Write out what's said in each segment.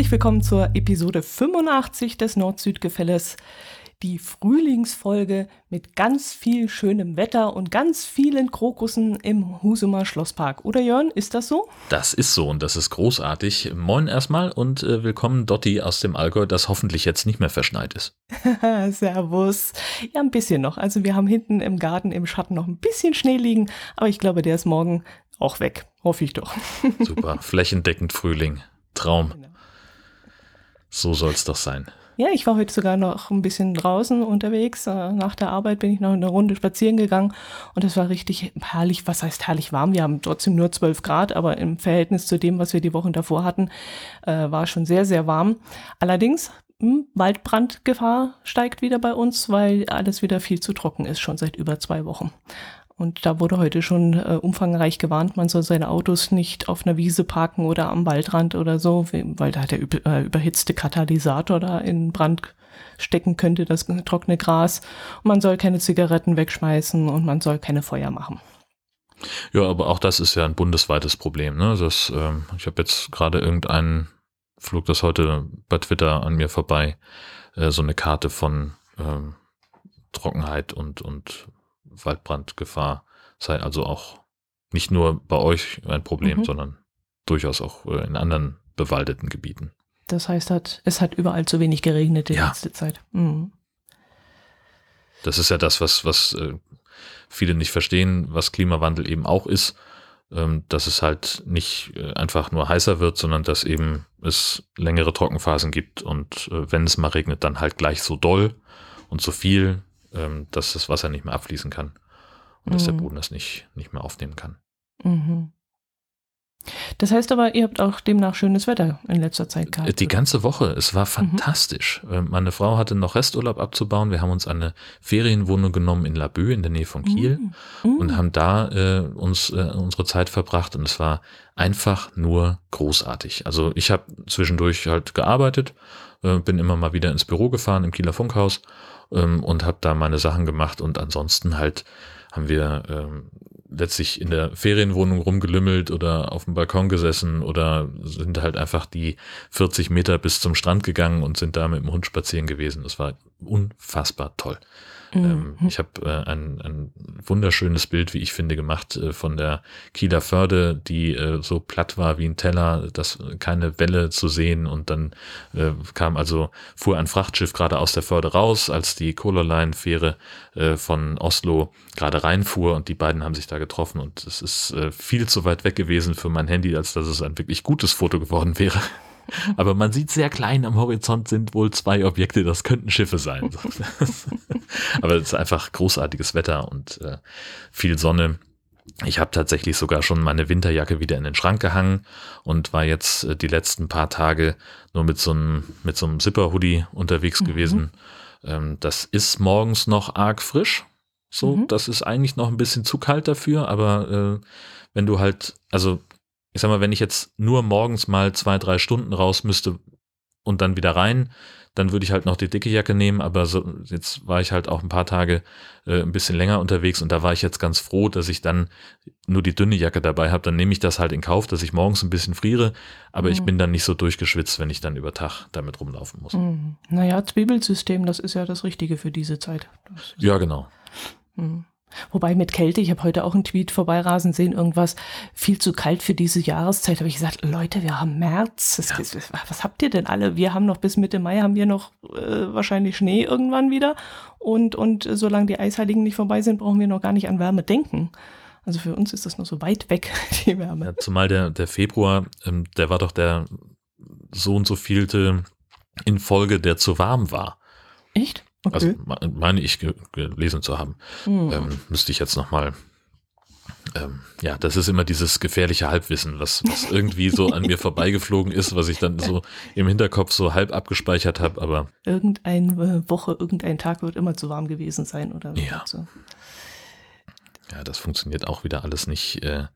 Herzlich willkommen zur Episode 85 des Nord-Süd-Gefälles. Die Frühlingsfolge mit ganz viel schönem Wetter und ganz vielen Krokussen im Husumer Schlosspark. Oder Jörn, ist das so? Das ist so und das ist großartig. Moin erstmal und äh, willkommen Dotti aus dem Allgäu, das hoffentlich jetzt nicht mehr verschneit ist. Servus. Ja, ein bisschen noch. Also wir haben hinten im Garten im Schatten noch ein bisschen Schnee liegen, aber ich glaube, der ist morgen auch weg. Hoffe ich doch. Super. Flächendeckend Frühling. Traum. Genau. So soll es doch sein. Ja, ich war heute sogar noch ein bisschen draußen unterwegs. Äh, nach der Arbeit bin ich noch eine Runde spazieren gegangen und es war richtig herrlich. Was heißt herrlich warm? Wir haben trotzdem nur 12 Grad, aber im Verhältnis zu dem, was wir die Wochen davor hatten, äh, war schon sehr, sehr warm. Allerdings hm, Waldbrandgefahr steigt wieder bei uns, weil alles wieder viel zu trocken ist, schon seit über zwei Wochen. Und da wurde heute schon äh, umfangreich gewarnt, man soll seine Autos nicht auf einer Wiese parken oder am Waldrand oder so, weil da der äh, überhitzte Katalysator da in Brand stecken könnte, das trockene Gras. Und man soll keine Zigaretten wegschmeißen und man soll keine Feuer machen. Ja, aber auch das ist ja ein bundesweites Problem. Ne? Das, ähm, ich habe jetzt gerade irgendeinen, flog das heute bei Twitter an mir vorbei, äh, so eine Karte von ähm, Trockenheit und, und Waldbrandgefahr sei also auch nicht nur bei euch ein Problem, mhm. sondern durchaus auch äh, in anderen bewaldeten Gebieten. Das heißt, es hat überall zu wenig geregnet die ja. letzte Zeit. Mhm. Das ist ja das, was, was äh, viele nicht verstehen, was Klimawandel eben auch ist, ähm, dass es halt nicht äh, einfach nur heißer wird, sondern dass eben es längere Trockenphasen gibt und wenn es mal regnet, dann halt gleich so doll und so viel, ähm, dass das Wasser nicht mehr abfließen kann und mhm. dass der mhm. Boden das nicht, nicht mehr aufnehmen kann. Mhm. Das heißt aber, ihr habt auch demnach schönes Wetter in letzter Zeit gehabt. Die ganze Woche. Es war mhm. fantastisch. Mhm. Meine Frau hatte noch Resturlaub abzubauen. Wir haben uns eine Ferienwohnung genommen in Laboe in der Nähe von Kiel mhm. und haben da äh, uns äh, unsere Zeit verbracht und es war einfach nur großartig. Also ich habe zwischendurch halt gearbeitet, äh, bin immer mal wieder ins Büro gefahren im Kieler Funkhaus ähm, und habe da meine Sachen gemacht und ansonsten halt haben wir ähm, letztlich in der Ferienwohnung rumgelümmelt oder auf dem Balkon gesessen oder sind halt einfach die 40 Meter bis zum Strand gegangen und sind da mit dem Hund spazieren gewesen. Das war unfassbar toll. Ähm, mhm. ich habe äh, ein, ein wunderschönes Bild, wie ich finde, gemacht äh, von der Kieler Förde, die äh, so platt war wie ein Teller, dass keine Welle zu sehen und dann äh, kam also, fuhr ein Frachtschiff gerade aus der Förde raus, als die Colorline-Fähre äh, von Oslo gerade reinfuhr und die beiden haben sich da getroffen und es ist äh, viel zu weit weg gewesen für mein Handy, als dass es ein wirklich gutes Foto geworden wäre. Aber man sieht sehr klein am Horizont sind wohl zwei Objekte, das könnten Schiffe sein. Aber es ist einfach großartiges Wetter und äh, viel Sonne. Ich habe tatsächlich sogar schon meine Winterjacke wieder in den Schrank gehangen und war jetzt äh, die letzten paar Tage nur mit so einem, mit so einem Zipper-Hoodie unterwegs mhm. gewesen. Ähm, das ist morgens noch arg frisch. So, mhm. das ist eigentlich noch ein bisschen zu kalt dafür, aber äh, wenn du halt, also ich sag mal, wenn ich jetzt nur morgens mal zwei, drei Stunden raus müsste und dann wieder rein, dann würde ich halt noch die dicke Jacke nehmen, aber so, jetzt war ich halt auch ein paar Tage äh, ein bisschen länger unterwegs und da war ich jetzt ganz froh, dass ich dann nur die dünne Jacke dabei habe. Dann nehme ich das halt in Kauf, dass ich morgens ein bisschen friere, aber mhm. ich bin dann nicht so durchgeschwitzt, wenn ich dann über Tag damit rumlaufen muss. Mhm. Naja, Zwiebelsystem, das ist ja das Richtige für diese Zeit. Ja, genau. Mhm. Wobei mit Kälte, ich habe heute auch einen Tweet vorbeirasen sehen, irgendwas viel zu kalt für diese Jahreszeit. Habe ich gesagt, Leute, wir haben März. Ja. Ist, was habt ihr denn alle? Wir haben noch bis Mitte Mai haben wir noch äh, wahrscheinlich Schnee irgendwann wieder. Und, und solange die Eisheiligen nicht vorbei sind, brauchen wir noch gar nicht an Wärme denken. Also für uns ist das noch so weit weg, die Wärme. Ja, zumal der, der Februar, ähm, der war doch der so und so vielte in Folge, der zu warm war. Echt? Okay. Also meine ich gelesen zu haben. Hm. Ähm, müsste ich jetzt nochmal. Ähm, ja, das ist immer dieses gefährliche Halbwissen, was, was irgendwie so an mir vorbeigeflogen ist, was ich dann so im Hinterkopf so halb abgespeichert habe, aber. Irgendeine Woche, irgendein Tag wird immer zu warm gewesen sein, oder? Ja. So. Ja, das funktioniert auch wieder alles nicht äh,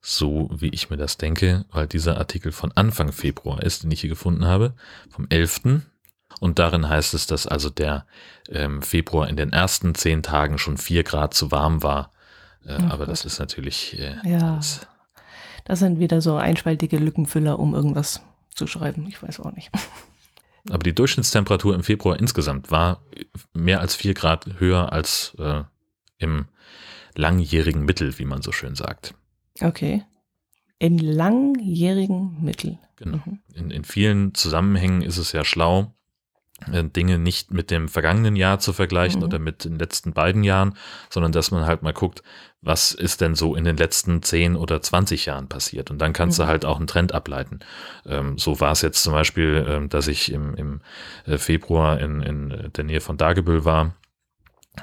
so, wie ich mir das denke, weil dieser Artikel von Anfang Februar ist, den ich hier gefunden habe, vom 11. Und darin heißt es, dass also der ähm, Februar in den ersten zehn Tagen schon vier Grad zu warm war. Äh, oh aber Gott. das ist natürlich. Äh, ja. Alles. Das sind wieder so einspaltige Lückenfüller, um irgendwas zuschreiben. Ich weiß auch nicht. Aber die Durchschnittstemperatur im Februar insgesamt war mehr als vier Grad höher als äh, im langjährigen Mittel, wie man so schön sagt. Okay. Im langjährigen Mittel. Genau. Mhm. In, in vielen Zusammenhängen ist es ja schlau, Dinge nicht mit dem vergangenen Jahr zu vergleichen mhm. oder mit den letzten beiden Jahren, sondern dass man halt mal guckt, was ist denn so in den letzten 10 oder 20 Jahren passiert. Und dann kannst mhm. du halt auch einen Trend ableiten. Ähm, so war es jetzt zum Beispiel, ähm, dass ich im, im äh, Februar in, in der Nähe von Dagebüll war,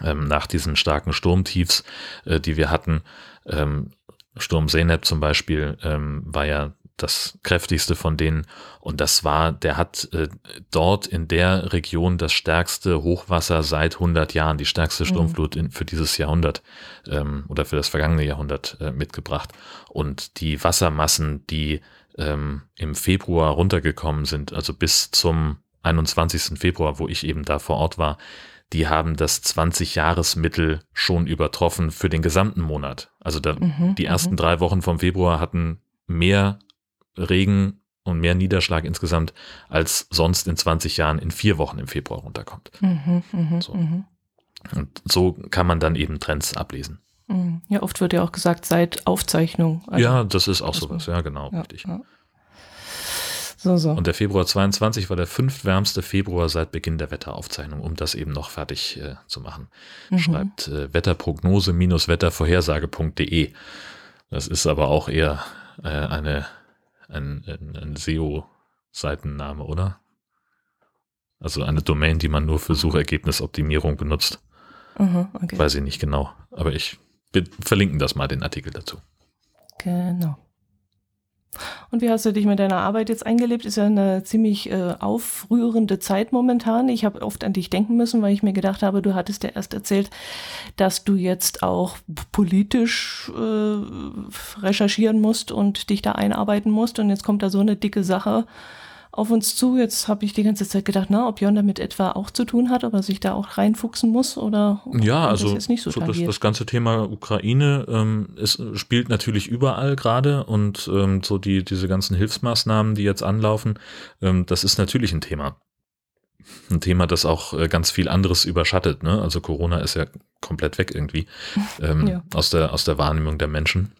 ähm, nach diesen starken Sturmtiefs, äh, die wir hatten. Ähm, Sturm Zeynep zum Beispiel ähm, war ja das kräftigste von denen. Und das war, der hat äh, dort in der Region das stärkste Hochwasser seit 100 Jahren, die stärkste mhm. Sturmflut in, für dieses Jahrhundert ähm, oder für das vergangene Jahrhundert äh, mitgebracht. Und die Wassermassen, die ähm, im Februar runtergekommen sind, also bis zum 21. Februar, wo ich eben da vor Ort war, die haben das 20-Jahres-Mittel schon übertroffen für den gesamten Monat. Also da, mhm, die ersten mhm. drei Wochen vom Februar hatten mehr Regen und mehr Niederschlag insgesamt, als sonst in 20 Jahren in vier Wochen im Februar runterkommt. Mhm, mh, so. Mhm. Und so kann man dann eben Trends ablesen. Mhm. Ja, oft wird ja auch gesagt, seit Aufzeichnung. Also ja, das ist auch sowas, ja, genau, ja, richtig. Ja. So, so. Und der Februar 22 war der fünftwärmste Februar seit Beginn der Wetteraufzeichnung, um das eben noch fertig äh, zu machen. Mhm. Schreibt äh, Wetterprognose-wettervorhersage.de. Das ist aber auch eher äh, eine ein, ein, ein SEO-Seitenname, oder? Also eine Domain, die man nur für Suchergebnisoptimierung benutzt. Mhm, okay. Weiß ich nicht genau. Aber ich wir verlinken das mal, den Artikel dazu. Genau. Und wie hast du dich mit deiner Arbeit jetzt eingelebt? Ist ja eine ziemlich äh, aufrührende Zeit momentan. Ich habe oft an dich denken müssen, weil ich mir gedacht habe, du hattest ja erst erzählt, dass du jetzt auch politisch äh, recherchieren musst und dich da einarbeiten musst. Und jetzt kommt da so eine dicke Sache auf uns zu. Jetzt habe ich die ganze Zeit gedacht, na, ob Jon damit etwa auch zu tun hat, ob er sich da auch reinfuchsen muss oder ja, also das, so so das, das, ganze Thema Ukraine ähm, es spielt natürlich überall gerade und ähm, so die diese ganzen Hilfsmaßnahmen, die jetzt anlaufen, ähm, das ist natürlich ein Thema. Ein Thema, das auch äh, ganz viel anderes überschattet. Ne? Also Corona ist ja komplett weg irgendwie ähm, ja. aus der aus der Wahrnehmung der Menschen.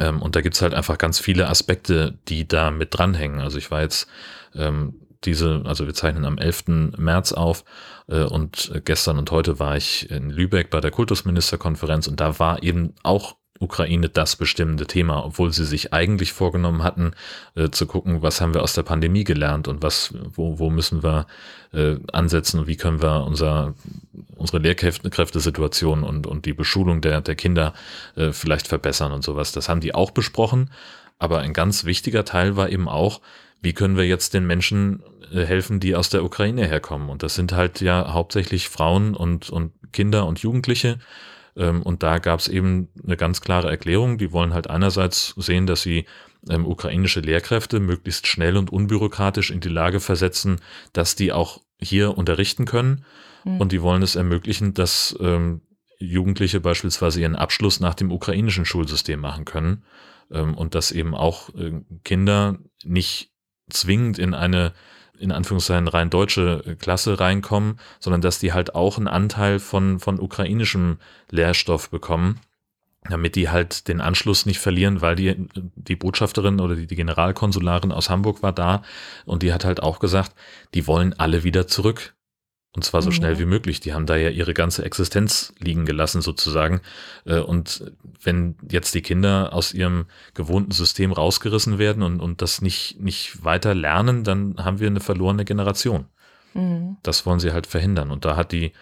Ähm, und da gibt's halt einfach ganz viele Aspekte, die da mit dranhängen. Also ich war jetzt ähm, diese, also wir zeichnen am 11. März auf äh, und gestern und heute war ich in Lübeck bei der Kultusministerkonferenz und da war eben auch Ukraine das bestimmende Thema, obwohl sie sich eigentlich vorgenommen hatten, äh, zu gucken, was haben wir aus der Pandemie gelernt und was, wo, wo müssen wir äh, ansetzen und wie können wir unser, unsere Lehrkräftesituation und, und die Beschulung der, der Kinder äh, vielleicht verbessern und sowas. Das haben die auch besprochen, aber ein ganz wichtiger Teil war eben auch, wie können wir jetzt den Menschen äh, helfen, die aus der Ukraine herkommen. Und das sind halt ja hauptsächlich Frauen und, und Kinder und Jugendliche und da gab es eben eine ganz klare Erklärung. Die wollen halt einerseits sehen, dass sie ähm, ukrainische Lehrkräfte möglichst schnell und unbürokratisch in die Lage versetzen, dass die auch hier unterrichten können. Mhm. Und die wollen es ermöglichen, dass ähm, Jugendliche beispielsweise ihren Abschluss nach dem ukrainischen Schulsystem machen können. Ähm, und dass eben auch äh, Kinder nicht zwingend in eine in Anführungszeichen rein deutsche Klasse reinkommen, sondern dass die halt auch einen Anteil von, von ukrainischem Lehrstoff bekommen, damit die halt den Anschluss nicht verlieren, weil die, die Botschafterin oder die, die Generalkonsularin aus Hamburg war da und die hat halt auch gesagt, die wollen alle wieder zurück und zwar so schnell wie möglich. Die haben da ja ihre ganze Existenz liegen gelassen sozusagen. Äh, und wenn jetzt die Kinder aus ihrem gewohnten System rausgerissen werden und, und das nicht, nicht weiter lernen, dann haben wir eine verlorene Generation. Mhm. Das wollen sie halt verhindern. Und da hat die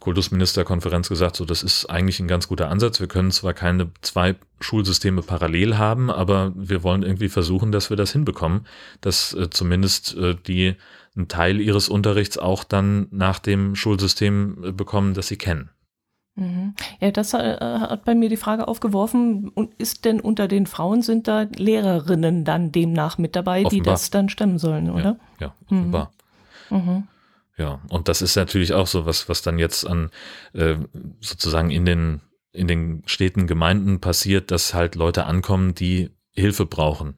Kultusministerkonferenz gesagt, so das ist eigentlich ein ganz guter Ansatz. Wir können zwar keine zwei Schulsysteme parallel haben, aber wir wollen irgendwie versuchen, dass wir das hinbekommen, dass äh, zumindest äh, die einen Teil ihres Unterrichts auch dann nach dem Schulsystem äh, bekommen, das sie kennen. Mhm. Ja, das äh, hat bei mir die Frage aufgeworfen, und ist denn unter den Frauen sind da Lehrerinnen dann demnach mit dabei, offenbar. die das dann stemmen sollen, oder? Ja, ja offenbar. Mhm. Mhm. Ja, und das ist natürlich auch so was, was dann jetzt an äh, sozusagen in den in den Städten, Gemeinden passiert, dass halt Leute ankommen, die Hilfe brauchen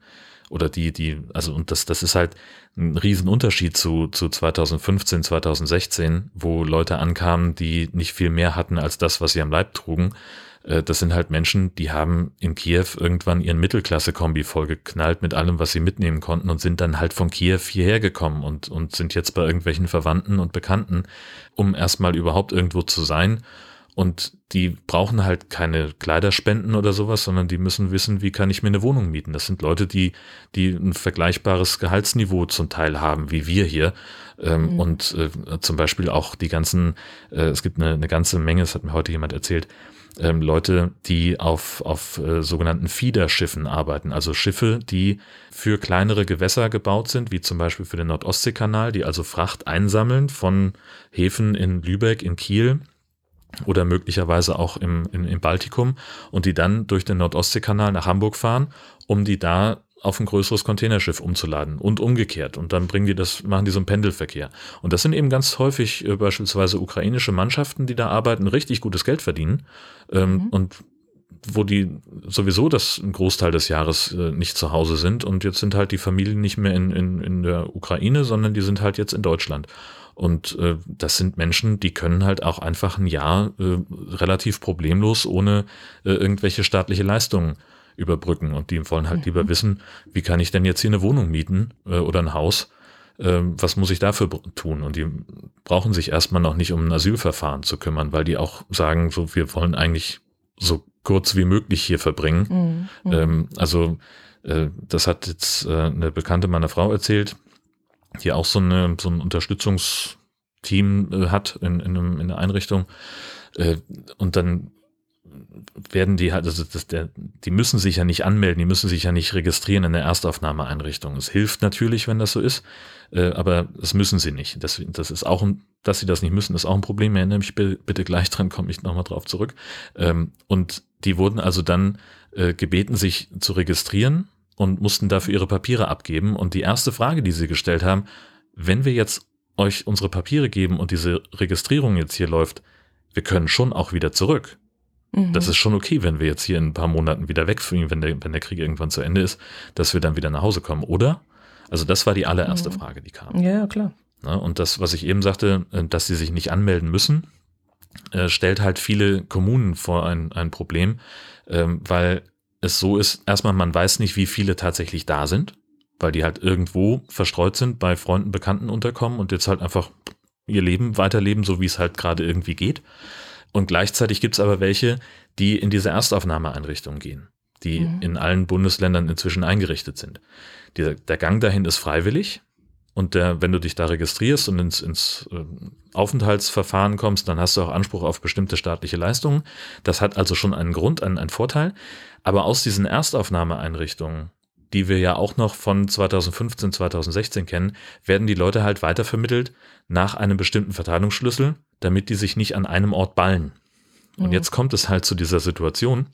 oder die, die, also und das, das ist halt ein Riesenunterschied zu, zu 2015, 2016, wo Leute ankamen, die nicht viel mehr hatten als das, was sie am Leib trugen. Äh, das sind halt Menschen, die haben in Kiew irgendwann ihren Mittelklasse-Kombi vollgeknallt mit allem, was sie mitnehmen konnten und sind dann halt von Kiew hierher gekommen und, und sind jetzt bei irgendwelchen Verwandten und Bekannten, um erstmal überhaupt irgendwo zu sein. Und die brauchen halt keine Kleiderspenden oder sowas, sondern die müssen wissen, wie kann ich mir eine Wohnung mieten. Das sind Leute, die, die ein vergleichbares Gehaltsniveau zum Teil haben, wie wir hier. Ähm, mhm. Und äh, zum Beispiel auch die ganzen, äh, es gibt eine, eine ganze Menge, das hat mir heute jemand erzählt, ähm, Leute, die auf, auf äh, sogenannten Feederschiffen arbeiten, also Schiffe, die für kleinere Gewässer gebaut sind, wie zum Beispiel für den Nordostseekanal, die also Fracht einsammeln von Häfen in Lübeck, in Kiel oder möglicherweise auch im, in, im Baltikum und die dann durch den Nordostseekanal nach Hamburg fahren, um die da auf ein größeres Containerschiff umzuladen und umgekehrt. Und dann bringen die das, machen die so einen Pendelverkehr. Und das sind eben ganz häufig äh, beispielsweise ukrainische Mannschaften, die da arbeiten, richtig gutes Geld verdienen. Ähm, mhm. Und wo die sowieso das Großteil des Jahres äh, nicht zu Hause sind. Und jetzt sind halt die Familien nicht mehr in, in, in der Ukraine, sondern die sind halt jetzt in Deutschland. Und äh, das sind Menschen, die können halt auch einfach ein Jahr äh, relativ problemlos ohne äh, irgendwelche staatliche Leistungen überbrücken. Und die wollen halt mhm. lieber wissen, wie kann ich denn jetzt hier eine Wohnung mieten äh, oder ein Haus? Äh, was muss ich dafür tun? Und die brauchen sich erstmal noch nicht um ein Asylverfahren zu kümmern, weil die auch sagen, so wir wollen eigentlich so kurz wie möglich hier verbringen. Mhm. Ähm, also äh, das hat jetzt äh, eine Bekannte meiner Frau erzählt, die auch so, eine, so ein Unterstützungsteam äh, hat in, in, einem, in einer Einrichtung. Äh, und dann werden die halt, also das, der, die müssen sich ja nicht anmelden, die müssen sich ja nicht registrieren in der Erstaufnahmeeinrichtung. Es hilft natürlich, wenn das so ist, äh, aber das müssen sie nicht. Das, das ist auch ein, dass sie das nicht müssen, ist auch ein Problem. Erinnere mich bitte gleich dran, komme ich nochmal drauf zurück. Ähm, und die wurden also dann äh, gebeten, sich zu registrieren und mussten dafür ihre Papiere abgeben. Und die erste Frage, die sie gestellt haben, wenn wir jetzt euch unsere Papiere geben und diese Registrierung jetzt hier läuft, wir können schon auch wieder zurück. Das mhm. ist schon okay, wenn wir jetzt hier in ein paar Monaten wieder wegfliegen, wenn der, wenn der Krieg irgendwann zu Ende ist, dass wir dann wieder nach Hause kommen, oder? Also das war die allererste mhm. Frage, die kam. Ja, klar. und das, was ich eben sagte, äh, dass sie sich nicht anmelden müssen, äh, stellt halt viele Kommunen vor ein, ein Problem, ähm, weil es so ist, erstmal, man weiß nicht, wie viele tatsächlich da sind, weil die halt irgendwo verstreut sind, bei Freunden, Bekannten unterkommen und jetzt halt einfach ihr Leben weiterleben, so wie es halt gerade irgendwie geht. Und gleichzeitig gibt es aber welche, die in diese Erstaufnahmeeinrichtung gehen, die mhm. in allen Bundesländern inzwischen eingerichtet sind. Der, der Gang dahin ist freiwillig. Und der, wenn du dich da registrierst und ins, ins äh, Aufenthaltsverfahren kommst, dann hast du auch Anspruch auf bestimmte staatliche Leistungen. Das hat also schon einen Grund, einen, einen Vorteil. Aber aus diesen Erstaufnahmeeinrichtungen, die wir ja auch noch von 2015, 2016 kennen, werden die Leute halt weitervermittelt nach einem bestimmten Verteilungsschlüssel, damit die sich nicht an einem Ort ballen. Und mhm. jetzt kommt es halt zu dieser Situation,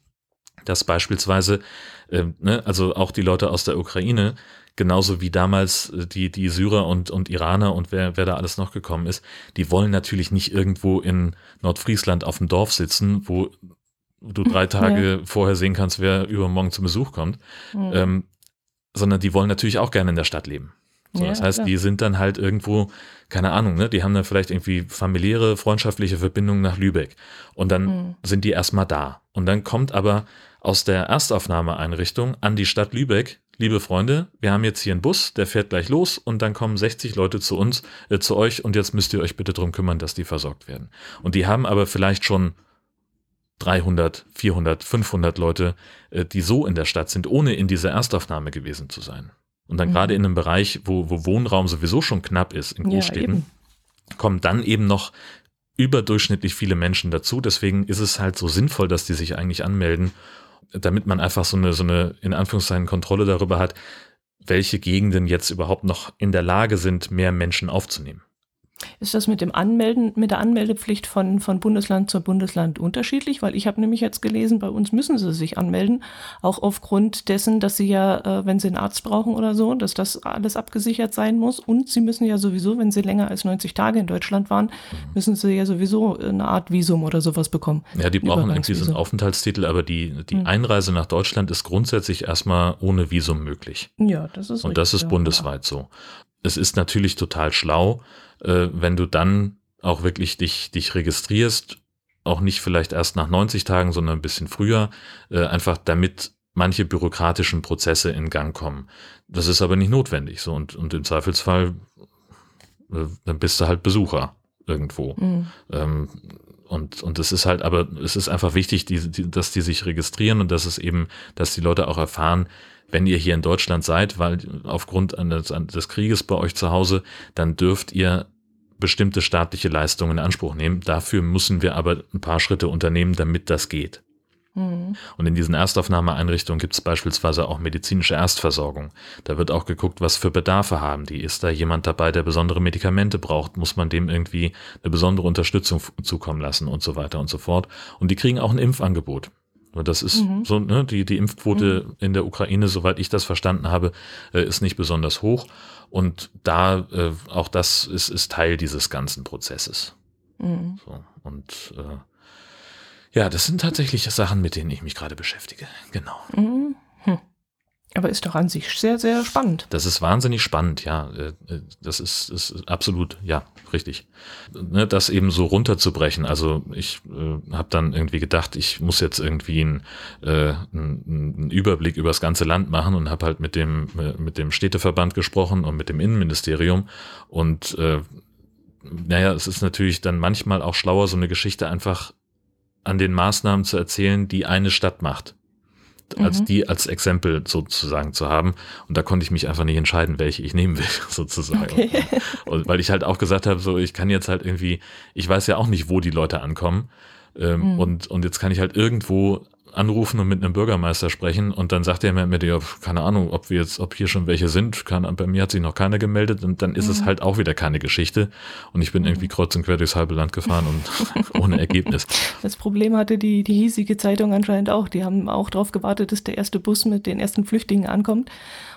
dass beispielsweise, äh, ne, also auch die Leute aus der Ukraine, genauso wie damals äh, die, die Syrer und, und Iraner und wer, wer da alles noch gekommen ist, die wollen natürlich nicht irgendwo in Nordfriesland auf dem Dorf sitzen, wo du drei Tage ja. vorher sehen kannst, wer übermorgen zum Besuch kommt, mhm. ähm, sondern die wollen natürlich auch gerne in der Stadt leben. So, ja, das heißt, klar. die sind dann halt irgendwo, keine Ahnung, ne, die haben dann vielleicht irgendwie familiäre, freundschaftliche Verbindungen nach Lübeck. Und dann mhm. sind die erstmal da. Und dann kommt aber aus der Erstaufnahmeeinrichtung an die Stadt Lübeck, liebe Freunde, wir haben jetzt hier einen Bus, der fährt gleich los und dann kommen 60 Leute zu uns, äh, zu euch und jetzt müsst ihr euch bitte drum kümmern, dass die versorgt werden. Und die haben aber vielleicht schon 300, 400, 500 Leute, äh, die so in der Stadt sind, ohne in dieser Erstaufnahme gewesen zu sein. Und dann mhm. gerade in einem Bereich, wo, wo Wohnraum sowieso schon knapp ist, in Großstädten, ja, kommen dann eben noch überdurchschnittlich viele Menschen dazu. Deswegen ist es halt so sinnvoll, dass die sich eigentlich anmelden, damit man einfach so eine, so eine, in Anführungszeichen, Kontrolle darüber hat, welche Gegenden jetzt überhaupt noch in der Lage sind, mehr Menschen aufzunehmen. Ist das mit dem Anmelden, mit der Anmeldepflicht von, von Bundesland zu Bundesland unterschiedlich? Weil ich habe nämlich jetzt gelesen, bei uns müssen sie sich anmelden, auch aufgrund dessen, dass sie ja, äh, wenn sie einen Arzt brauchen oder so, dass das alles abgesichert sein muss. Und sie müssen ja sowieso, wenn sie länger als 90 Tage in Deutschland waren, müssen sie ja sowieso eine Art Visum oder sowas bekommen. Ja, die brauchen irgendwie so einen Aufenthaltstitel, aber die, die mhm. Einreise nach Deutschland ist grundsätzlich erstmal ohne Visum möglich. Ja, das ist Und richtig, das ist bundesweit ja. so. Es ist natürlich total schlau, äh, wenn du dann auch wirklich dich, dich registrierst, auch nicht vielleicht erst nach 90 Tagen, sondern ein bisschen früher, äh, einfach damit manche bürokratischen Prozesse in Gang kommen. Das ist aber nicht notwendig. So und, und im Zweifelsfall, äh, dann bist du halt Besucher irgendwo. Mhm. Ähm, und, und es ist halt, aber es ist einfach wichtig, die, die, dass die sich registrieren und dass es eben, dass die Leute auch erfahren, wenn ihr hier in Deutschland seid, weil aufgrund eines, des Krieges bei euch zu Hause, dann dürft ihr bestimmte staatliche Leistungen in Anspruch nehmen. Dafür müssen wir aber ein paar Schritte unternehmen, damit das geht. Mhm. Und in diesen Erstaufnahmeeinrichtungen gibt es beispielsweise auch medizinische Erstversorgung. Da wird auch geguckt, was für Bedarfe haben die. Ist da jemand dabei, der besondere Medikamente braucht? Muss man dem irgendwie eine besondere Unterstützung zukommen lassen und so weiter und so fort. Und die kriegen auch ein Impfangebot. Das ist mhm. so, ne, die, die Impfquote mhm. in der Ukraine, soweit ich das verstanden habe, äh, ist nicht besonders hoch. Und da, äh, auch das ist, ist Teil dieses ganzen Prozesses. Mhm. So, und äh, ja, das sind tatsächlich Sachen, mit denen ich mich gerade beschäftige. Genau. Mhm. Hm. Aber ist doch an sich sehr, sehr spannend. Das ist wahnsinnig spannend, ja. Äh, äh, das ist, ist absolut, ja, richtig. Ne, das eben so runterzubrechen. Also ich äh, habe dann irgendwie gedacht, ich muss jetzt irgendwie einen, äh, einen Überblick über das ganze Land machen und habe halt mit dem, äh, mit dem Städteverband gesprochen und mit dem Innenministerium. Und äh, naja, es ist natürlich dann manchmal auch schlauer, so eine Geschichte einfach an den Maßnahmen zu erzählen, die eine Stadt macht als mhm. die als Exempel sozusagen zu haben. Und da konnte ich mich einfach nicht entscheiden, welche ich nehmen will, sozusagen. Okay. Und, und, weil ich halt auch gesagt habe, so ich kann jetzt halt irgendwie, ich weiß ja auch nicht, wo die Leute ankommen. Ähm, mhm. und, und jetzt kann ich halt irgendwo anrufen und mit einem Bürgermeister sprechen und dann sagt er mir, ja, keine Ahnung, ob wir jetzt, ob hier schon welche sind, kann, bei mir hat sich noch keiner gemeldet und dann ist mhm. es halt auch wieder keine Geschichte und ich bin irgendwie mhm. kreuz und quer durchs halbe Land gefahren und ohne Ergebnis. Das Problem hatte die, die hiesige Zeitung anscheinend auch. Die haben auch darauf gewartet, dass der erste Bus mit den ersten Flüchtlingen ankommt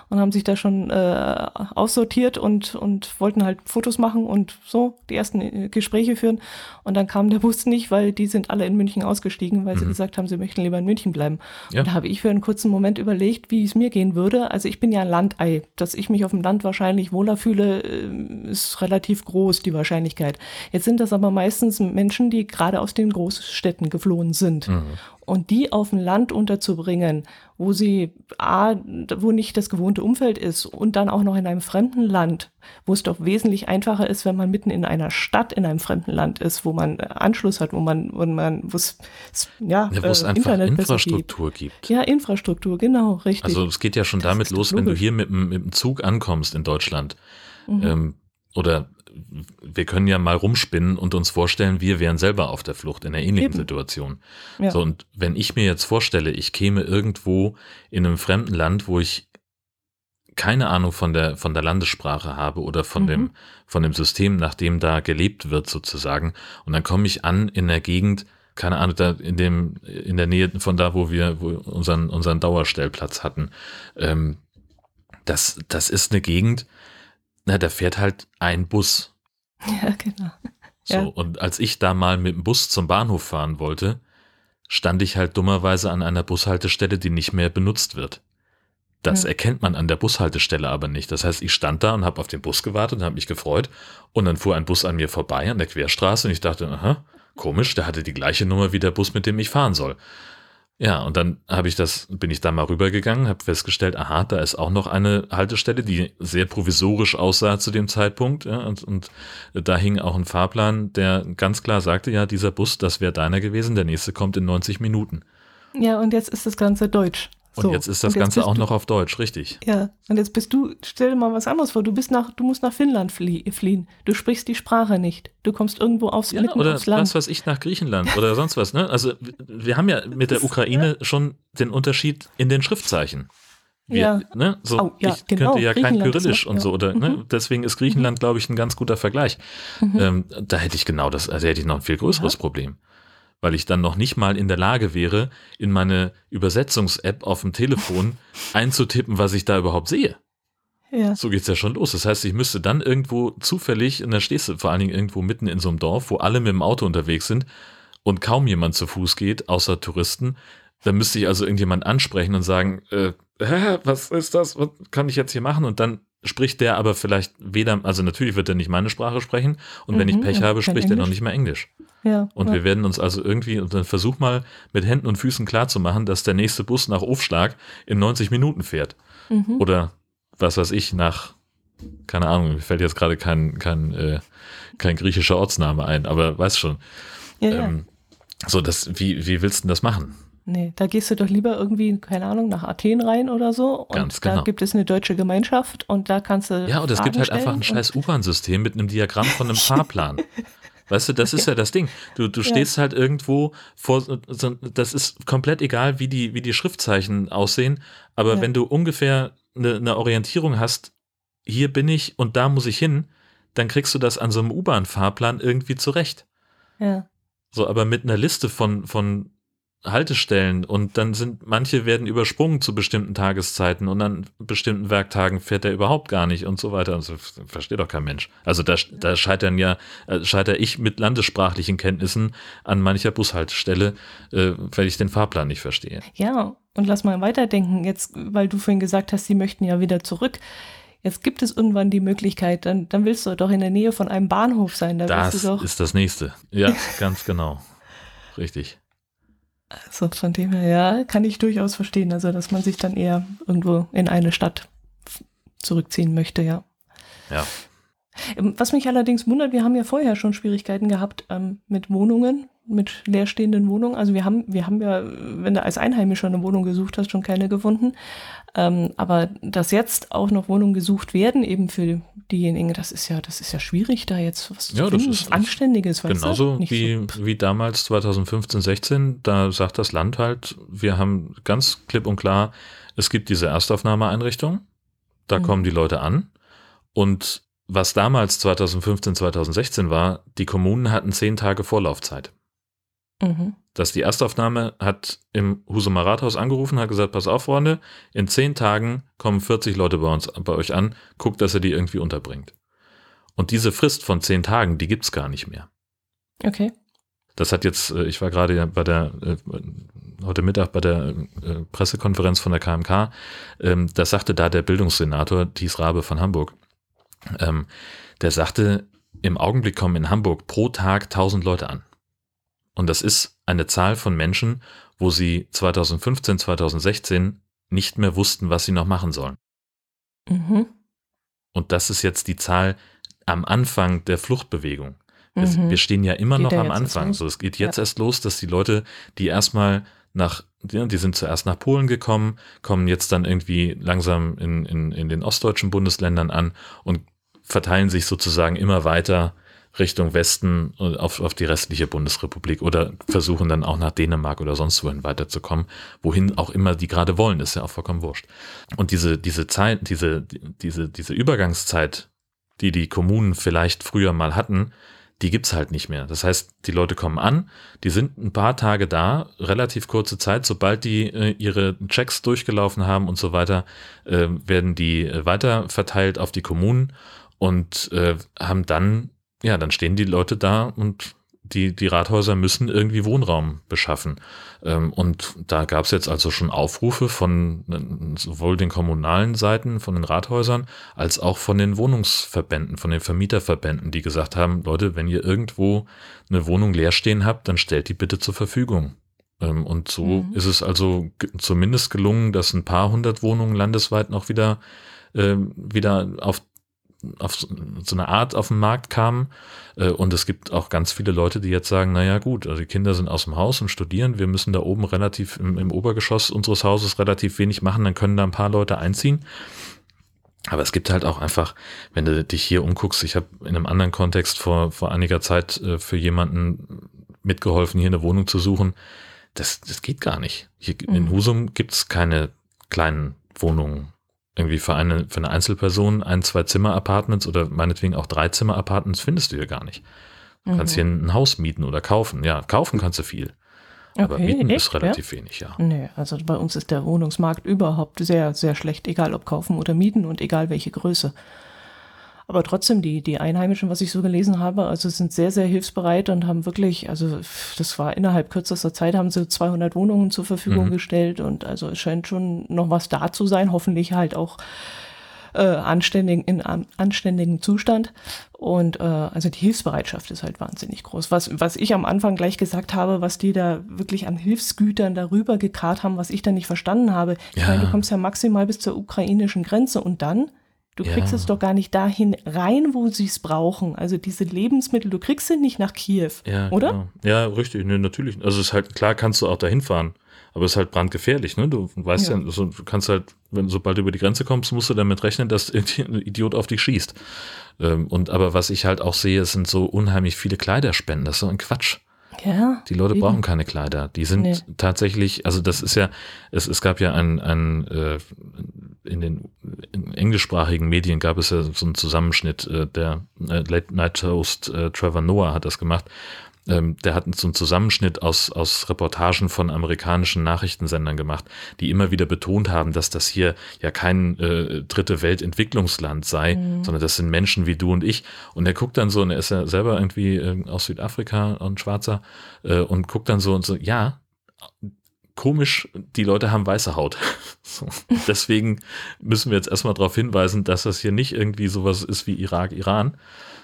und haben sich da schon äh, aussortiert und, und wollten halt Fotos machen und so die ersten äh, Gespräche führen. Und dann kam der Bus nicht, weil die sind alle in München ausgestiegen, weil mhm. sie gesagt haben, sie möchten lieber in München bleiben. Ja. Und da habe ich für einen kurzen Moment überlegt, wie es mir gehen würde. Also ich bin ja ein Landei. Dass ich mich auf dem Land wahrscheinlich wohler fühle, äh, ist relativ groß, die Wahrscheinlichkeit. Jetzt sind das aber meistens Menschen, die gerade aus den Großstädten geflohen sind. Mhm und die auf dem Land unterzubringen, wo sie, A, wo nicht das gewohnte Umfeld ist und dann auch noch in einem fremden Land, wo es doch wesentlich einfacher ist, wenn man mitten in einer Stadt in einem fremden Land ist, wo man Anschluss hat, wo man, wo man, wo es, ja, ja wo es äh, einfach Internet Infrastruktur gibt. gibt. Ja, Infrastruktur, genau, richtig. Also es geht ja schon das damit los, logisch. wenn du hier mit, mit dem Zug ankommst in Deutschland. Mhm. Ähm, oder wir können ja mal rumspinnen und uns vorstellen, wir wären selber auf der Flucht in einer ähnlichen Eben. Situation. Ja. So, und wenn ich mir jetzt vorstelle, ich käme irgendwo in einem fremden Land, wo ich keine Ahnung von der, von der Landessprache habe oder von mhm. dem, von dem System, nach dem da gelebt wird sozusagen. Und dann komme ich an in der Gegend, keine Ahnung, da in dem, in der Nähe von da, wo wir, wo unseren, unseren Dauerstellplatz hatten. Ähm, das, das ist eine Gegend, na, da fährt halt ein Bus. Ja, genau. So, ja. und als ich da mal mit dem Bus zum Bahnhof fahren wollte, stand ich halt dummerweise an einer Bushaltestelle, die nicht mehr benutzt wird. Das ja. erkennt man an der Bushaltestelle aber nicht. Das heißt, ich stand da und habe auf den Bus gewartet und habe mich gefreut. Und dann fuhr ein Bus an mir vorbei an der Querstraße und ich dachte, aha, komisch, der hatte die gleiche Nummer wie der Bus, mit dem ich fahren soll. Ja, und dann habe ich das, bin ich da mal rübergegangen, habe festgestellt, aha, da ist auch noch eine Haltestelle, die sehr provisorisch aussah zu dem Zeitpunkt. Ja, und, und da hing auch ein Fahrplan, der ganz klar sagte, ja, dieser Bus, das wäre deiner gewesen, der nächste kommt in 90 Minuten. Ja, und jetzt ist das Ganze deutsch. Und jetzt ist das jetzt Ganze auch noch auf Deutsch, richtig. Ja, und jetzt bist du, stell dir mal was anderes vor, du bist nach, du musst nach Finnland flie fliehen. Du sprichst die Sprache nicht. Du kommst irgendwo aufs, ja, oder aufs Land. was weiß ich, nach Griechenland oder sonst was, ne? Also wir haben ja mit der Ukraine schon den Unterschied in den Schriftzeichen. Wir, Ja. ne, so, Oh, ja, ich genau, könnte ja kein Kyrillisch und ja. so, oder, ne, deswegen ist Griechenland, glaube ich, ein ganz guter Vergleich. Ähm, da hätte ich genau das, also hätte ich noch ein viel größeres Problem. Weil ich dann noch nicht mal in der Lage wäre, in meine Übersetzungs-App auf dem Telefon einzutippen, was ich da überhaupt sehe. Ja. So geht's ja schon los. Das heißt, ich müsste dann irgendwo zufällig, und dann stehst du vor allen Dingen irgendwo mitten in so einem Dorf, wo alle mit dem Auto unterwegs sind und kaum jemand zu Fuß geht, außer Touristen. Dann müsste ich also irgendjemand ansprechen und sagen, äh, hä, was ist das? Was kann ich jetzt hier machen? Und dann spricht der aber vielleicht weder, also natürlich wird er nicht meine Sprache sprechen und wenn ich Mhm, Pech habe, spricht er noch nicht mehr Englisch. ja. Und ja. wir werden uns also irgendwie, und dann versuch mal mit Händen und Füßen klarzumachen, dass der nächste Bus nach Aufschlag in 90 Minuten fährt. Mhm. Oder was weiß ich, nach, keine Ahnung, mir fällt jetzt gerade kein, kein, äh, kein griechischer Ortsname ein, aber weißt schon. ja. Ähm, so, das, wie, wie willst du denn das machen? Nee, da gehst du doch lieber irgendwie, keine Ahnung, nach Athen rein oder so. Und Ganz da genau. gibt es eine deutsche Gemeinschaft und da kannst du. Ja, und es gibt halt einfach ein scheiß U-Bahn-System mit einem Diagramm von einem Fahrplan. Weißt du, das ist ja das Ding. Du, du Ja. stehst halt irgendwo vor, das ist komplett egal, wie die, wie die Schriftzeichen aussehen, aber Ja. wenn du ungefähr eine, eine Orientierung hast, hier bin ich und da muss ich hin, dann kriegst du das an so einem U-Bahn-Fahrplan irgendwie zurecht. Ja. So, aber mit einer Liste von, von Haltestellen und dann sind manche werden übersprungen zu bestimmten Tageszeiten und an bestimmten Werktagen fährt er überhaupt gar nicht und so weiter. Also, versteht doch kein Mensch. Also da, da scheitern ja, äh, scheitere ich mit landessprachlichen Kenntnissen an mancher Bushaltestelle, äh, weil ich den Fahrplan nicht verstehe. Ja, und lass mal weiterdenken, jetzt, weil du vorhin gesagt hast, sie möchten ja wieder zurück. Jetzt gibt es irgendwann die Möglichkeit, dann, dann willst du doch in der Nähe von einem Bahnhof sein. Da Das ist das nächste. Ja, ganz genau. Richtig. Also von dem her, ja, kann ich durchaus verstehen. Also, dass man sich dann eher irgendwo in eine Stadt zurückziehen möchte, ja. Ja. Ähm, Was mich allerdings wundert, wir haben ja vorher schon Schwierigkeiten gehabt ähm, mit Wohnungen, mit leerstehenden Wohnungen. Also wir haben, wir haben ja, wenn du als Einheimischer eine Wohnung gesucht hast, schon keine gefunden. Ähm, aber dass jetzt auch noch Wohnungen gesucht werden, eben für diejenigen, das ist ja, das ist ja schwierig, da jetzt was Ja, zu das finden, ist- was Anständiges, Genauso wie, so, wie damals 2015, 16, da sagt das Land halt, wir haben ganz klipp und klar, es gibt diese Erstaufnahmeeinrichtung, da Mhm. kommen die Leute an und was damals 2015, 2016 war, die Kommunen hatten zehn Tage Vorlaufzeit. Mhm. Dass die Erstaufnahme hat im Husumer Rathaus angerufen, hat gesagt, pass auf, Freunde, in zehn Tagen kommen 40 Leute bei uns, bei euch an, guckt, dass ihr die irgendwie unterbringt. Und diese Frist von zehn Tagen, die gibt's gar nicht mehr. Okay. Das hat jetzt, äh, ich war gerade ja bei der, äh, heute Mittag bei der äh, Pressekonferenz von der KMK, ähm, das sagte da der Bildungssenator Thies Rabe von Hamburg. Ähm, der sagte, im Augenblick kommen in Hamburg pro Tag 1000 Leute an. Und das ist eine Zahl von Menschen, wo sie 2015, 2016 nicht mehr wussten, was sie noch machen sollen. Mhm. Und das ist jetzt die Zahl am Anfang der Fluchtbewegung. Wir, Mhm. wir stehen ja immer Geht noch ja am Anfang. So, es geht jetzt erst los, dass die Leute, die erstmal nach, die die sind zuerst nach Polen gekommen, kommen jetzt dann irgendwie langsam in, in, in den ostdeutschen Bundesländern an und verteilen sich sozusagen immer weiter Richtung Westen auf, auf die restliche Bundesrepublik oder versuchen dann auch nach Dänemark oder sonst wohin weiterzukommen, wohin auch immer die gerade wollen, ist ja auch vollkommen wurscht. Und diese, diese Zeit, diese, diese, diese Übergangszeit, die die Kommunen vielleicht früher mal hatten, die gibt's halt nicht mehr. Das heißt, die Leute kommen an, die sind ein paar Tage da, relativ kurze Zeit, sobald die äh, ihre Checks durchgelaufen haben und so weiter, äh, werden die weiter verteilt auf die Kommunen und äh, haben dann, ja, dann stehen die Leute da und die, die Rathäuser müssen irgendwie Wohnraum beschaffen. Ähm, und da gab es jetzt also schon Aufrufe von äh, sowohl den kommunalen Seiten, von den Rathäusern, als auch von den Wohnungsverbänden, von den Vermieterverbänden, die gesagt haben, Leute, wenn ihr irgendwo eine Wohnung leer stehen habt, dann stellt die bitte zur Verfügung. Ähm, und so Mhm. ist es also zumindest gelungen, dass ein paar hundert Wohnungen landesweit noch wieder, ähm, wieder auf auf so eine Art auf den Markt kamen. Äh, Und es gibt auch ganz viele Leute, die jetzt sagen, naja gut, also die Kinder sind aus dem Haus und studieren, wir müssen da oben relativ im, im Obergeschoss unseres Hauses relativ wenig machen, dann können da ein paar Leute einziehen. Aber es gibt halt auch einfach, wenn du dich hier umguckst, ich habe in einem anderen Kontext vor, vor einiger Zeit äh, für jemanden mitgeholfen, hier eine Wohnung zu suchen. Das, das geht gar nicht. Hier in Mhm. Husum gibt's keine kleinen Wohnungen. Irgendwie für eine, für eine Einzelperson ein, zwei Zimmer-Apartments oder meinetwegen auch drei Zimmer-Apartments findest du hier gar nicht. Du mhm. kannst hier ein Haus mieten oder kaufen. Ja, kaufen kannst du viel. Aber okay, mieten echt, ist relativ ja? wenig, ja. Nee, also bei uns ist der Wohnungsmarkt überhaupt sehr, sehr schlecht, egal ob kaufen oder mieten und egal welche Größe. Aber trotzdem, die, die Einheimischen, was ich so gelesen habe, also sind sehr, sehr hilfsbereit und haben wirklich, also das war innerhalb kürzester Zeit, haben sie 200 Wohnungen zur Verfügung mhm. gestellt und also es scheint schon noch was da zu sein, hoffentlich halt auch äh, anständig, in um, anständigem Zustand. Und äh, also die Hilfsbereitschaft ist halt wahnsinnig groß. Was, was ich am Anfang gleich gesagt habe, was die da wirklich an Hilfsgütern darüber gekarrt haben, was ich da nicht verstanden habe. Ich ja. meine, du kommst ja maximal bis zur ukrainischen Grenze und dann Du kriegst ja. es doch gar nicht dahin rein, wo sie es brauchen. Also diese Lebensmittel, du kriegst sie nicht nach Kiew, ja, oder? Genau. Ja, richtig, ne, natürlich. Also es ist halt klar, kannst du auch dahin fahren, aber es ist halt brandgefährlich, ne? Du weißt ja, ja also, du kannst halt, wenn sobald du über die Grenze kommst, musst du damit rechnen, dass irgendein Idiot auf dich schießt. Ähm, und aber was ich halt auch sehe, sind so unheimlich viele Kleiderspenden. Das ist so ein Quatsch. Ja, die Leute eben. brauchen keine Kleider. Die sind nee. tatsächlich, also das ist ja, es, es gab ja ein, ein äh, in den in englischsprachigen Medien gab es ja so einen Zusammenschnitt, äh, der äh, Late Night Host äh, Trevor Noah hat das gemacht. Ähm, der hat so einen Zusammenschnitt aus, aus Reportagen von amerikanischen Nachrichtensendern gemacht, die immer wieder betont haben, dass das hier ja kein äh, dritte Weltentwicklungsland sei, mhm. sondern das sind Menschen wie du und ich. Und er guckt dann so, und er ist ja selber irgendwie äh, aus Südafrika und Schwarzer, äh, und guckt dann so und so, ja, komisch, die Leute haben weiße Haut. So. Deswegen müssen wir jetzt erstmal darauf hinweisen, dass das hier nicht irgendwie sowas ist wie Irak, Iran,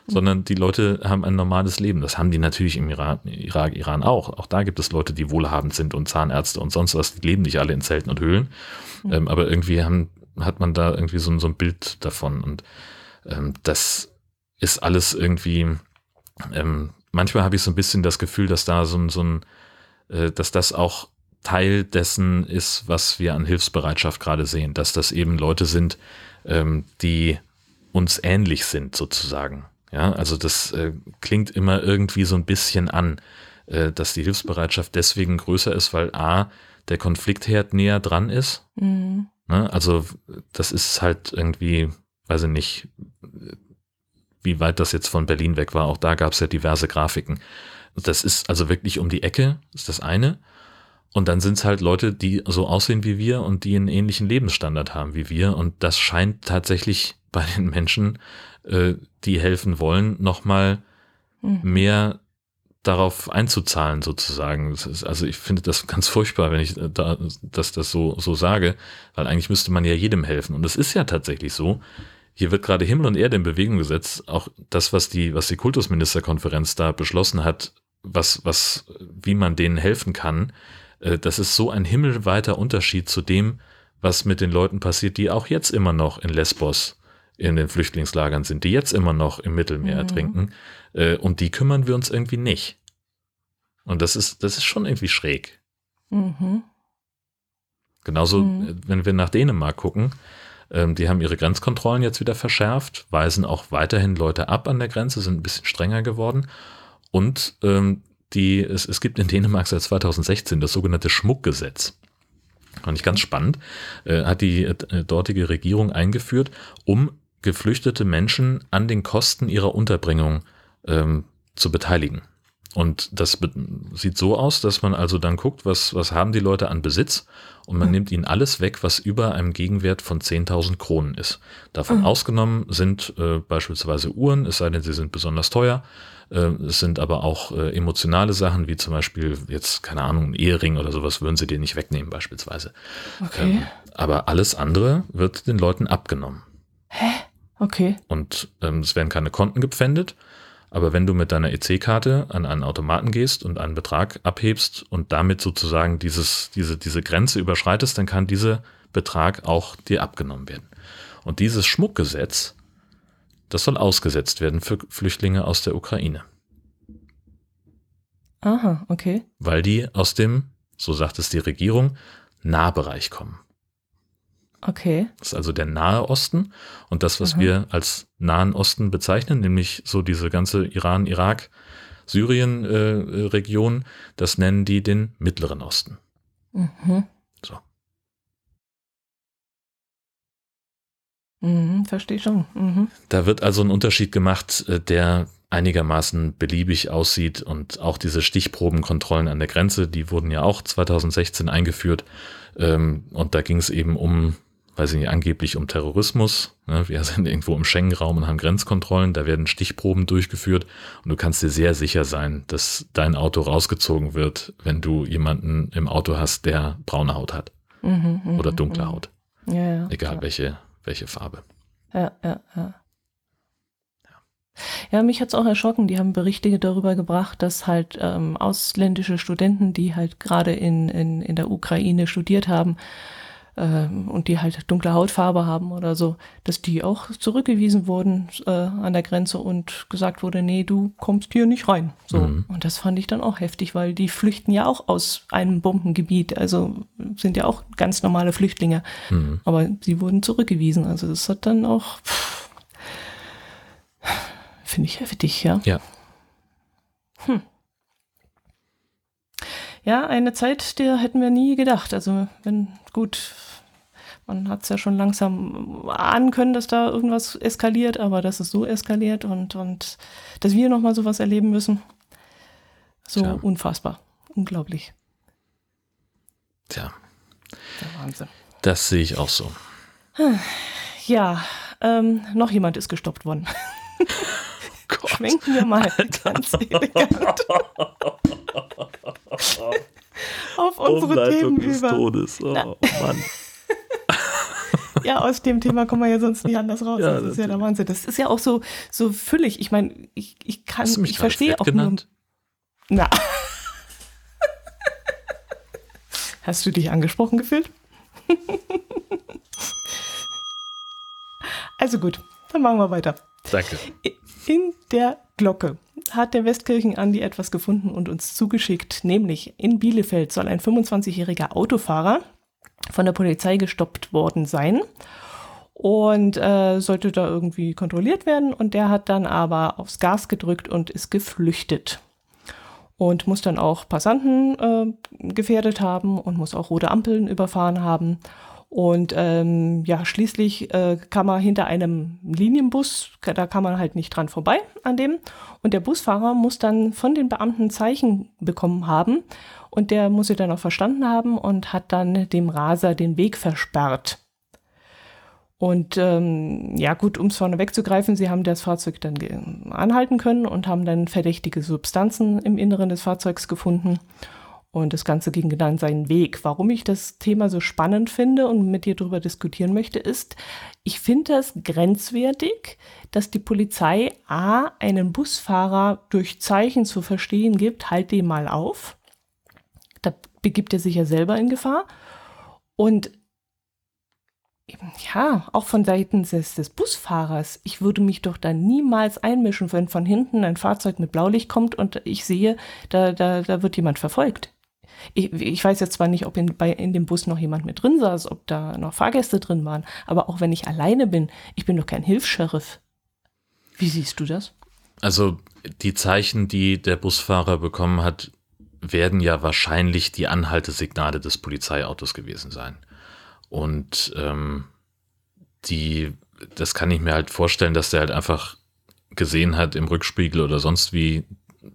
sondern die Leute haben ein normales Leben. Das haben die natürlich im Irak, Irak, Iran auch. Auch da gibt es Leute, die wohlhabend sind und Zahnärzte und sonst was. Die leben nicht alle in Zelten und Höhlen. Mhm. Ähm, aber irgendwie haben, hat man da irgendwie so, so ein Bild davon. Und ähm, das ist alles irgendwie, ähm, manchmal habe ich so ein bisschen das Gefühl, dass da so, so ein, äh, dass das auch Teil dessen ist, was wir an Hilfsbereitschaft gerade sehen, dass das eben Leute sind, ähm, die uns ähnlich sind sozusagen. Ja, also das äh, klingt immer irgendwie so ein bisschen an, äh, dass die Hilfsbereitschaft deswegen größer ist, weil A, der Konfliktherd näher dran ist. Mhm. Ne? Also das ist halt irgendwie, weiß ich nicht, wie weit das jetzt von Berlin weg war. Auch da gab es ja diverse Grafiken. Das ist also wirklich um die Ecke, ist das eine. Und dann sind es halt Leute, die so aussehen wie wir und die einen ähnlichen Lebensstandard haben wie wir. Und das scheint tatsächlich bei den Menschen, äh, die helfen wollen, nochmal mhm. mehr darauf einzuzahlen sozusagen. Ist, also ich finde das ganz furchtbar, wenn ich äh, da, dass das so, so sage, weil eigentlich müsste man ja jedem helfen. Und es ist ja tatsächlich so. Hier wird gerade Himmel und Erde in Bewegung gesetzt. Auch das, was die, was die Kultusministerkonferenz da beschlossen hat, was, was, wie man denen helfen kann, äh, das ist so ein himmelweiter Unterschied zu dem, was mit den Leuten passiert, die auch jetzt immer noch in Lesbos in den Flüchtlingslagern sind, die jetzt immer noch im Mittelmeer mhm. ertrinken. Äh, und die kümmern wir uns irgendwie nicht. Und das ist, das ist schon irgendwie schräg. Mhm. Genauso, mhm. Äh, wenn wir nach Dänemark gucken, ähm, die haben ihre Grenzkontrollen jetzt wieder verschärft, weisen auch weiterhin Leute ab an der Grenze, sind ein bisschen strenger geworden. Und ähm, die, es, es gibt in Dänemark seit 2016 das sogenannte Schmuckgesetz. Fand ich ganz spannend, äh, hat die äh, dortige Regierung eingeführt, um geflüchtete Menschen an den Kosten ihrer Unterbringung ähm, zu beteiligen. Und das sieht so aus, dass man also dann guckt, was, was haben die Leute an Besitz und man mhm. nimmt ihnen alles weg, was über einem Gegenwert von 10.000 Kronen ist. Davon mhm. ausgenommen sind äh, beispielsweise Uhren, es sei denn, sie sind besonders teuer. Äh, es sind aber auch äh, emotionale Sachen, wie zum Beispiel jetzt, keine Ahnung, ein Ehering oder sowas würden sie dir nicht wegnehmen beispielsweise. Okay. Ähm, aber alles andere wird den Leuten abgenommen. Hä? Okay. Und ähm, es werden keine Konten gepfändet aber wenn du mit deiner EC-Karte an einen Automaten gehst und einen Betrag abhebst und damit sozusagen dieses, diese, diese Grenze überschreitest, dann kann dieser Betrag auch dir abgenommen werden. Und dieses Schmuckgesetz, das soll ausgesetzt werden für Flüchtlinge aus der Ukraine. Aha, okay. Weil die aus dem, so sagt es die Regierung, Nahbereich kommen. Okay. Das ist also der Nahe Osten und das, was Aha. wir als Nahen Osten bezeichnen, nämlich so diese ganze Iran, Irak, Syrien-Region, äh, das nennen die den Mittleren Osten. Mhm. So. Mhm, verstehe schon. Mhm. Da wird also ein Unterschied gemacht, äh, der einigermaßen beliebig aussieht und auch diese Stichprobenkontrollen an der Grenze, die wurden ja auch 2016 eingeführt ähm, und da ging es eben um, weiß ich nicht, angeblich um Terrorismus. Ne? Wir sind irgendwo im Schengen-Raum und haben Grenzkontrollen, da werden Stichproben durchgeführt und du kannst dir sehr sicher sein, dass dein Auto rausgezogen wird, wenn du jemanden im Auto hast, der braune Haut hat Mhm, mhm, oder dunkle Haut, Ja, ja. egal ja. welche welche Farbe. Ja, ja, ja. Ja, mich hat's auch erschrocken. Die haben Berichte darüber gebracht, dass halt ähm, ausländische Studenten, die halt gerade in, in, in der Ukraine studiert haben und die halt dunkle Hautfarbe haben oder so, dass die auch zurückgewiesen wurden äh, an der Grenze und gesagt wurde, nee, du kommst hier nicht rein. So. Mhm. Und das fand ich dann auch heftig, weil die flüchten ja auch aus einem Bombengebiet, also sind ja auch ganz normale Flüchtlinge. Mhm. Aber sie wurden zurückgewiesen. Also das hat dann auch, finde ich heftig, ja. Ja. Ja, eine Zeit, der hätten wir nie gedacht. Also wenn, gut, man hat es ja schon langsam ahnen können, dass da irgendwas eskaliert, aber dass es so eskaliert und, und dass wir nochmal sowas erleben müssen. So Tja. unfassbar. Unglaublich. Tja, Der Wahnsinn. das sehe ich auch so. Ja, ähm, noch jemand ist gestoppt worden. Schwenken wir mal ganz elegant auf unsere Themen über. Todes. Oh, Na. Mann. Ja, aus dem Thema kommen wir ja sonst nicht anders raus. Ja, das ist ja der Wahnsinn. Das ist ja auch so, so füllig. Ich meine, ich, ich kann, Hast du mich ich verstehe auch genannt? nur. Na. Hast du dich angesprochen gefühlt? also gut, dann machen wir weiter. Danke. In der Glocke hat der Westkirchen-Andi etwas gefunden und uns zugeschickt, nämlich in Bielefeld soll ein 25-jähriger Autofahrer von der Polizei gestoppt worden sein und äh, sollte da irgendwie kontrolliert werden und der hat dann aber aufs Gas gedrückt und ist geflüchtet und muss dann auch Passanten äh, gefährdet haben und muss auch rote Ampeln überfahren haben. Und ähm, ja, schließlich äh, kam er hinter einem Linienbus, da kam man halt nicht dran vorbei an dem. Und der Busfahrer muss dann von den Beamten Zeichen bekommen haben. Und der muss sie dann auch verstanden haben und hat dann dem Raser den Weg versperrt. Und ähm, ja gut, um es vorne wegzugreifen, sie haben das Fahrzeug dann anhalten können und haben dann verdächtige Substanzen im Inneren des Fahrzeugs gefunden. Und das Ganze ging dann seinen Weg. Warum ich das Thema so spannend finde und mit dir darüber diskutieren möchte, ist, ich finde es grenzwertig, dass die Polizei A, einen Busfahrer durch Zeichen zu verstehen gibt, halt den mal auf. Da begibt er sich ja selber in Gefahr. Und ja, auch von Seiten des, des Busfahrers. Ich würde mich doch da niemals einmischen, wenn von hinten ein Fahrzeug mit Blaulicht kommt und ich sehe, da, da, da wird jemand verfolgt. Ich, ich weiß jetzt zwar nicht, ob in, bei, in dem Bus noch jemand mit drin saß, ob da noch Fahrgäste drin waren, aber auch wenn ich alleine bin, ich bin doch kein Hilfs-Sheriff. Wie siehst du das? Also die Zeichen, die der Busfahrer bekommen hat, werden ja wahrscheinlich die Anhaltesignale des Polizeiautos gewesen sein. Und ähm, die, das kann ich mir halt vorstellen, dass der halt einfach gesehen hat im Rückspiegel oder sonst wie,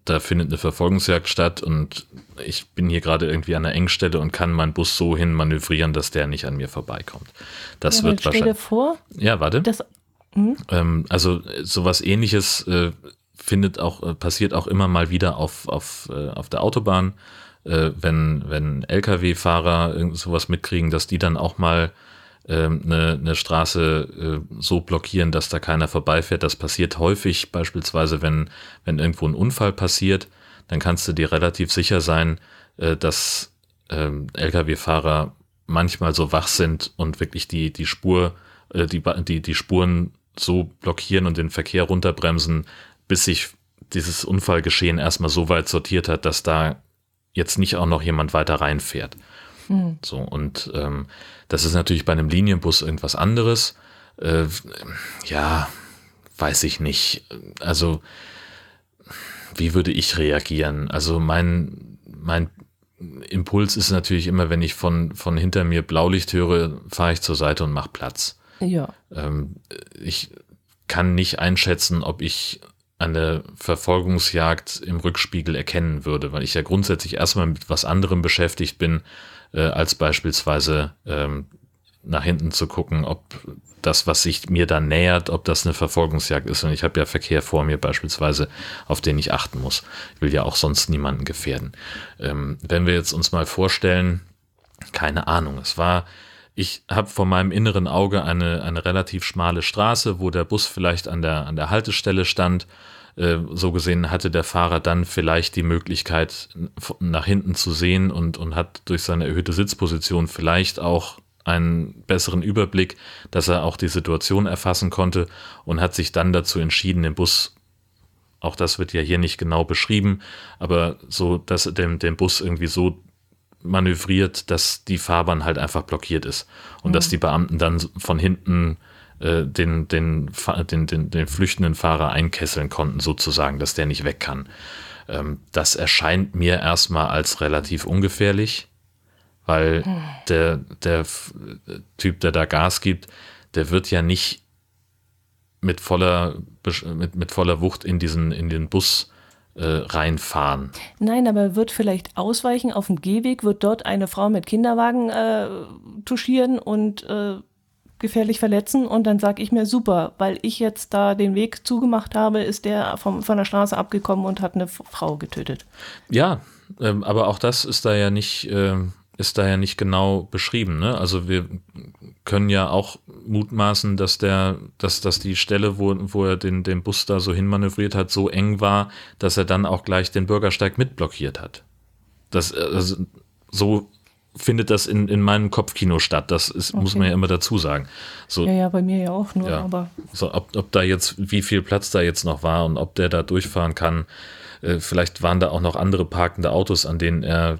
da findet eine Verfolgungsjagd statt und ich bin hier gerade irgendwie an einer Engstelle und kann meinen Bus so hin manövrieren, dass der nicht an mir vorbeikommt. Das ja, wird stell dir wahrscheinlich. vor, Ja, warte. dass hm? Ähm, also äh, sowas ähnliches äh, findet auch, äh, passiert auch immer mal wieder auf, auf, äh, auf der Autobahn, äh, wenn, wenn Lkw-Fahrer sowas mitkriegen, dass die dann auch mal ähm, eine, eine Straße äh, so blockieren, dass da keiner vorbeifährt. Das passiert häufig, beispielsweise wenn, wenn irgendwo ein Unfall passiert, dann kannst du dir relativ sicher sein, äh, dass ähm, Lkw-Fahrer manchmal so wach sind und wirklich die, die Spur, äh, die, die, die Spuren so blockieren und den Verkehr runterbremsen, bis sich dieses Unfallgeschehen erstmal so weit sortiert hat, dass da jetzt nicht auch noch jemand weiter reinfährt. So, und ähm, das ist natürlich bei einem Linienbus irgendwas anderes. Äh, ja, weiß ich nicht. Also, wie würde ich reagieren? Also mein, mein Impuls ist natürlich immer, wenn ich von, von hinter mir Blaulicht höre, fahre ich zur Seite und mache Platz. Ja. Ähm, ich kann nicht einschätzen, ob ich eine Verfolgungsjagd im Rückspiegel erkennen würde, weil ich ja grundsätzlich erstmal mit was anderem beschäftigt bin, äh, als beispielsweise ähm, nach hinten zu gucken, ob das, was sich mir da nähert, ob das eine Verfolgungsjagd ist. Und ich habe ja Verkehr vor mir beispielsweise, auf den ich achten muss. Ich will ja auch sonst niemanden gefährden. Ähm, wenn wir jetzt uns mal vorstellen, keine Ahnung, es war ich habe vor meinem inneren Auge eine, eine relativ schmale Straße, wo der Bus vielleicht an der, an der Haltestelle stand. Äh, so gesehen hatte der Fahrer dann vielleicht die Möglichkeit, nach hinten zu sehen und, und hat durch seine erhöhte Sitzposition vielleicht auch einen besseren Überblick, dass er auch die Situation erfassen konnte und hat sich dann dazu entschieden, den Bus, auch das wird ja hier nicht genau beschrieben, aber so, dass er den, den Bus irgendwie so manövriert, dass die Fahrbahn halt einfach blockiert ist und mhm. dass die Beamten dann von hinten äh, den, den, den, den, den flüchtenden Fahrer einkesseln konnten, sozusagen, dass der nicht weg kann. Ähm, das erscheint mir erstmal als relativ ungefährlich, weil mhm. der, der Typ, der da Gas gibt, der wird ja nicht mit voller, mit, mit voller Wucht in diesen, in den Bus äh, reinfahren. Nein, aber er wird vielleicht ausweichen auf dem Gehweg, wird dort eine Frau mit Kinderwagen äh, touchieren und äh, gefährlich verletzen und dann sage ich mir super, weil ich jetzt da den Weg zugemacht habe, ist der vom, von der Straße abgekommen und hat eine Frau getötet. Ja, ähm, aber auch das ist da ja nicht, äh, ist da ja nicht genau beschrieben. Ne? Also wir können ja auch mutmaßen, dass der, dass, dass die Stelle, wo, wo er den, den Bus da so hinmanövriert hat, so eng war, dass er dann auch gleich den Bürgersteig mitblockiert hat. Das, also, so findet das in, in meinem Kopfkino statt. Das ist, okay. muss man ja immer dazu sagen. So, ja, ja, bei mir ja auch nur, ja, aber. So, ob, ob da jetzt, wie viel Platz da jetzt noch war und ob der da durchfahren kann. Äh, vielleicht waren da auch noch andere parkende Autos, an denen er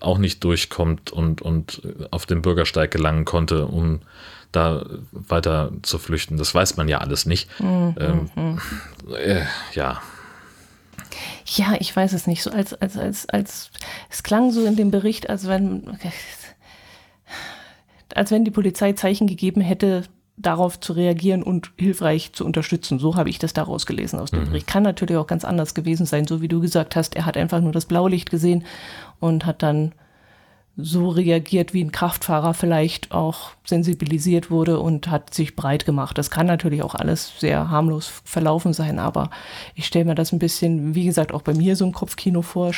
auch nicht durchkommt und, und auf den Bürgersteig gelangen konnte, um da weiter zu flüchten. Das weiß man ja alles nicht. Mhm. Ähm, äh, ja. Ja, ich weiß es nicht. So als, als, als, als, es klang so in dem Bericht, als wenn, als wenn die Polizei Zeichen gegeben hätte, darauf zu reagieren und hilfreich zu unterstützen. So habe ich das daraus gelesen aus dem mhm. Bericht. Kann natürlich auch ganz anders gewesen sein, so wie du gesagt hast. Er hat einfach nur das Blaulicht gesehen und hat dann so reagiert, wie ein Kraftfahrer vielleicht auch sensibilisiert wurde und hat sich breit gemacht. Das kann natürlich auch alles sehr harmlos verlaufen sein, aber ich stelle mir das ein bisschen, wie gesagt, auch bei mir so ein Kopfkino vor.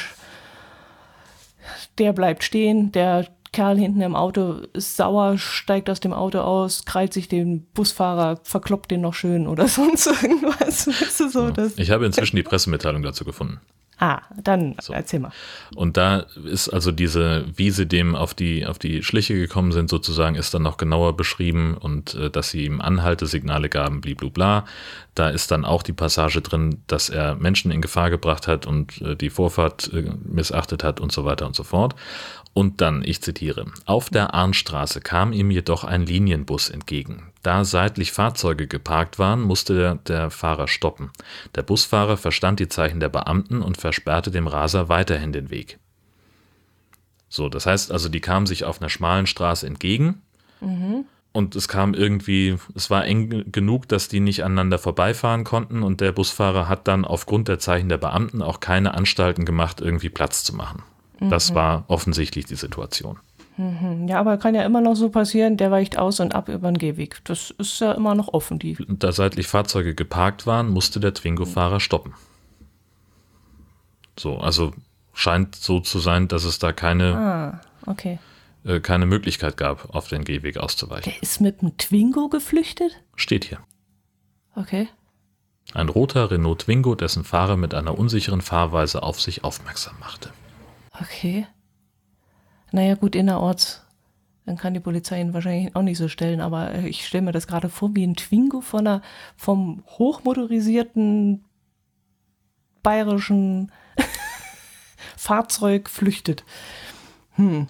Der bleibt stehen, der Kerl hinten im Auto ist sauer, steigt aus dem Auto aus, krallt sich den Busfahrer, verkloppt den noch schön oder sonst irgendwas. Weißt du, so, ja. Ich habe inzwischen die Pressemitteilung dazu gefunden. Ah, dann so. erzähl mal. Und da ist also diese, wie sie dem auf die, auf die Schliche gekommen sind, sozusagen, ist dann noch genauer beschrieben und äh, dass sie ihm Anhaltesignale gaben, bliblubla. Da ist dann auch die Passage drin, dass er Menschen in Gefahr gebracht hat und äh, die Vorfahrt äh, missachtet hat und so weiter und so fort. Und dann, ich zitiere, auf der Arnstraße kam ihm jedoch ein Linienbus entgegen. Da seitlich Fahrzeuge geparkt waren, musste der, der, Fahrer stoppen. Der Busfahrer verstand die Zeichen der Beamten und versperrte dem Raser weiterhin den Weg. So, das heißt also, die kamen sich auf einer schmalen Straße entgegen. Mhm. Und es kam irgendwie, es war eng genug, dass die nicht aneinander vorbeifahren konnten. Und der Busfahrer hat dann aufgrund der Zeichen der Beamten auch keine Anstalten gemacht, irgendwie Platz zu machen. Das mhm. war offensichtlich die Situation. Mhm. Ja, aber kann ja immer noch so passieren, der weicht aus und ab über den Gehweg. Das ist ja immer noch offen. Die da seitlich Fahrzeuge geparkt waren, musste der Twingo-Fahrer stoppen. So, also scheint so zu sein, dass es da keine, ah, okay. äh, keine Möglichkeit gab, auf den Gehweg auszuweichen. Der ist mit einem Twingo geflüchtet? Steht hier. Okay. Ein roter Renault Twingo, dessen Fahrer mit einer unsicheren Fahrweise auf sich aufmerksam machte. Okay. Naja, gut, innerorts, dann kann die Polizei ihn wahrscheinlich auch nicht so stellen, aber äh, ich stelle mir das gerade vor, wie ein Twingo von einer, vom hochmotorisierten bayerischen Fahrzeug flüchtet. Hm.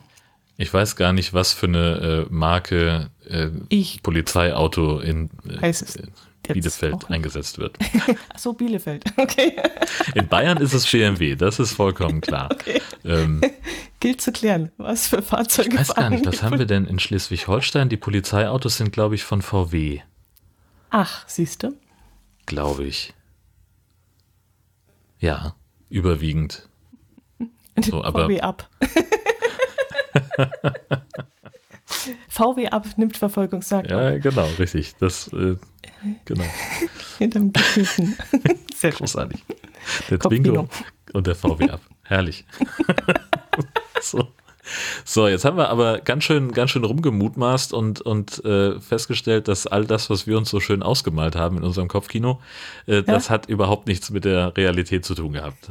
Ich weiß gar nicht, was für eine äh, Marke äh, Polizeiauto in. Äh, weiß es. Bielefeld eingesetzt wird. Ach so, Bielefeld, okay. In Bayern ist es BMW, das ist vollkommen klar. Okay. Ähm, Gilt zu klären, was für Fahrzeuge Ich weiß gar nicht, was haben wir denn in Schleswig-Holstein? Die Polizeiautos sind, glaube ich, von VW. Ach, siehst du? Glaube ich. Ja, überwiegend. So, aber VW ab. VW ab nimmt Verfolgungsjagd. Ja, genau, richtig. Das, äh, genau. Hinterm Gehilfen. Sehr großartig. Der Twingo und der VW ab. Herrlich. so. So, jetzt haben wir aber ganz schön, ganz schön rumgemutmaßt und, und äh, festgestellt, dass all das, was wir uns so schön ausgemalt haben in unserem Kopfkino, äh, ja? das hat überhaupt nichts mit der Realität zu tun gehabt.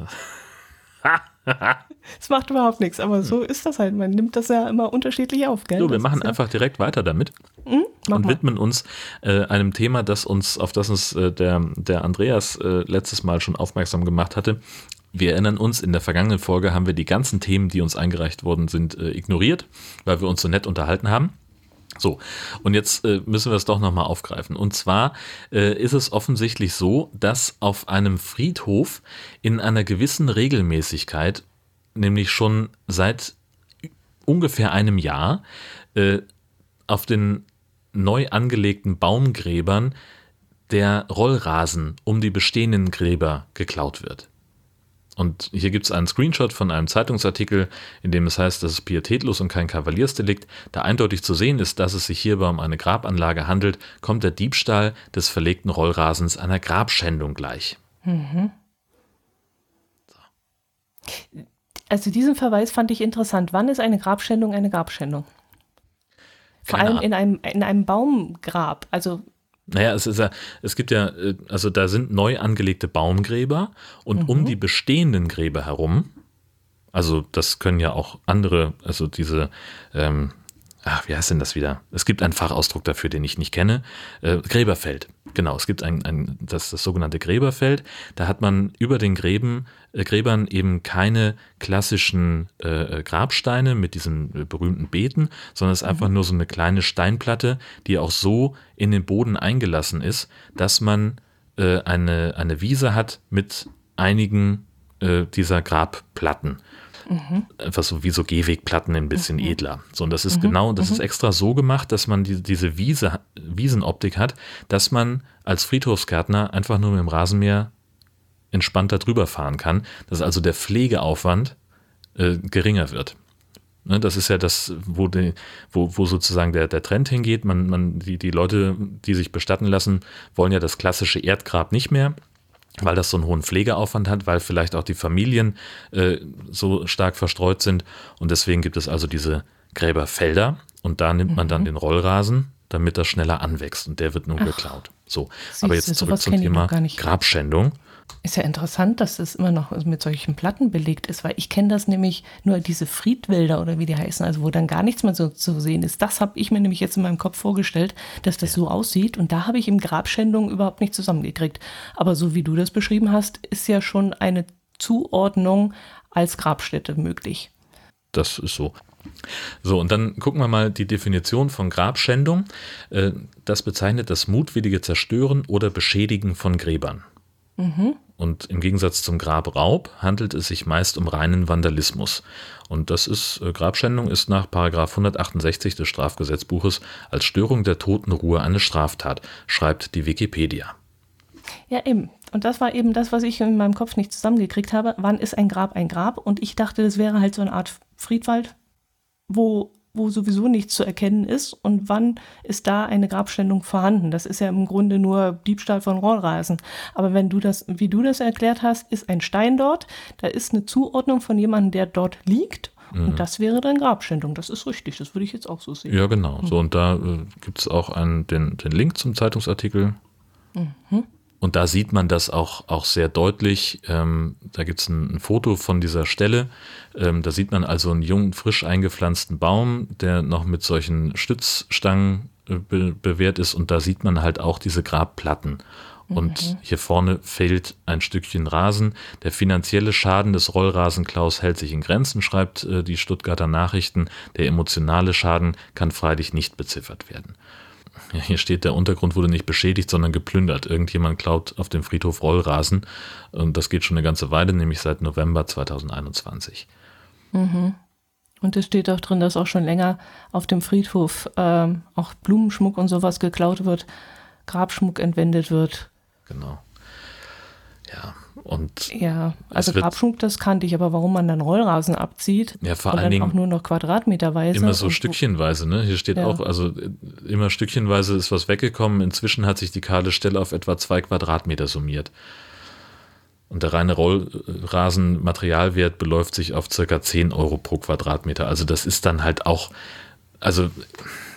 Es macht überhaupt nichts, aber so ist das halt. Man nimmt das ja immer unterschiedlich auf, gell? So, wir das machen einfach direkt weiter damit mhm, und mal. widmen uns äh, einem Thema, das uns, auf das uns äh, der, der Andreas äh, letztes Mal schon aufmerksam gemacht hatte. Wir erinnern uns, in der vergangenen Folge haben wir die ganzen Themen, die uns eingereicht worden sind, äh, ignoriert, weil wir uns so nett unterhalten haben. So, und jetzt äh, müssen wir es doch nochmal aufgreifen. Und zwar äh, ist es offensichtlich so, dass auf einem Friedhof in einer gewissen Regelmäßigkeit, nämlich schon seit ungefähr einem Jahr, äh, auf den neu angelegten Baumgräbern der Rollrasen um die bestehenden Gräber geklaut wird. Und hier gibt es einen Screenshot von einem Zeitungsartikel, in dem es heißt, dass es pietätlos und kein Kavaliersdelikt. Da eindeutig zu sehen ist, dass es sich hierbei um eine Grabanlage handelt, kommt der Diebstahl des verlegten Rollrasens einer Grabschändung gleich. Mhm. So. Also diesen Verweis fand ich interessant. Wann ist eine Grabschändung eine Grabschändung? Vor allem in einem, in einem Baumgrab. Also naja, es ist ja, es gibt ja, äh, also da sind neu angelegte Baumgräber und mhm. um die bestehenden Gräber herum, also das können ja auch andere, also diese, ähm, ach, wie heißt denn das wieder? Es gibt einen Fachausdruck dafür, den ich nicht kenne. Äh, Gräberfeld. Genau, es gibt ein, ein das, das sogenannte Gräberfeld. Da hat man über den Gräben, äh, Gräbern eben keine klassischen äh, Grabsteine mit diesen äh, berühmten Beeten, sondern es ist einfach mhm. nur so eine kleine Steinplatte, die auch so in den Boden eingelassen ist, dass man äh, eine, eine Wiese hat mit einigen äh, dieser Grabplatten. Mhm. Einfach so wie so Gehwegplatten ein bisschen mhm. edler. So, und das ist mhm. genau, das ist mhm. extra so gemacht, dass man die, diese Wiese, Wiesenoptik hat, dass man als Friedhofsgärtner einfach nur mit dem Rasenmäher entspannter drüber fahren kann, dass also der Pflegeaufwand äh, geringer wird. Ne, das ist ja das, wo, die, wo, wo sozusagen der, der Trend hingeht. Man, man, die, die Leute, die sich bestatten lassen, wollen ja das klassische Erdgrab nicht mehr weil das so einen hohen Pflegeaufwand hat, weil vielleicht auch die Familien äh, so stark verstreut sind. Und deswegen gibt es also diese Gräberfelder und da nimmt man dann mhm. den Rollrasen, damit das schneller anwächst und der wird nun Ach, geklaut. So, aber jetzt zurück zum Thema Grabschändung. Ist ja interessant, dass das immer noch mit solchen Platten belegt ist, weil ich kenne das nämlich nur diese Friedwälder oder wie die heißen, also wo dann gar nichts mehr so zu sehen ist. Das habe ich mir nämlich jetzt in meinem Kopf vorgestellt, dass das ja. so aussieht und da habe ich im Grabschändung überhaupt nicht zusammengekriegt. Aber so wie du das beschrieben hast, ist ja schon eine Zuordnung als Grabstätte möglich. Das ist so. So, und dann gucken wir mal die Definition von Grabschändung. Äh, das bezeichnet das mutwillige Zerstören oder Beschädigen von Gräbern. Mhm. Und im Gegensatz zum Grabraub handelt es sich meist um reinen Vandalismus. Und das ist, äh, Grabschändung ist nach 168 des Strafgesetzbuches als Störung der Totenruhe eine Straftat, schreibt die Wikipedia. Ja, eben. Und das war eben das, was ich in meinem Kopf nicht zusammengekriegt habe. Wann ist ein Grab ein Grab? Und ich dachte, das wäre halt so eine Art Friedwald, wo wo sowieso nichts zu erkennen ist und wann ist da eine Grabstellung vorhanden. Das ist ja im Grunde nur Diebstahl von Rollrasen. Aber wenn du das, wie du das erklärt hast, ist ein Stein dort, da ist eine Zuordnung von jemandem, der dort liegt und mhm. das wäre dann Grabschändung. Das ist richtig. Das würde ich jetzt auch so sehen. Ja, genau. So, und da äh, gibt es auch einen, den, den Link zum Zeitungsartikel. Mhm. Und da sieht man das auch, auch sehr deutlich. Ähm, da gibt es ein, ein, Foto von dieser Stelle. Ähm, da sieht man also einen jungen, frisch eingepflanzten Baum, der noch mit solchen Stützstangen äh, be bewehrt ist. Und da sieht man halt auch diese Grabplatten. Und mhm. hier vorne fehlt ein Stückchen Rasen. Der finanzielle Schaden des Rollrasenklaus hält sich in Grenzen, schreibt äh, die Stuttgarter Nachrichten. Der emotionale Schaden kann freilich nicht beziffert werden. Ja, hier steht, der Untergrund wurde nicht beschädigt, sondern geplündert. Irgendjemand klaut auf dem Friedhof Rollrasen. Und das geht schon eine ganze Weile, nämlich seit November 2021. Mhm. Und es steht auch drin, dass auch schon länger auf dem Friedhof ähm, auch Blumenschmuck und sowas geklaut wird, Grabschmuck entwendet wird. Genau. Ja, und. Ja, also Grabschmuck, das kannte ich, aber warum man dann Rollrasen abzieht ja, vor und allen Dingen auch nur noch quadratmeterweise. Immer so stückchenweise, ne? Hier steht Ja. auch, also äh, immer stückchenweise ist was weggekommen. Inzwischen hat sich die kahle Stelle auf etwa zwei Quadratmeter summiert. Und der reine Rollrasenmaterialwert beläuft sich auf circa 10 Euro pro Quadratmeter. Also das ist dann halt auch, also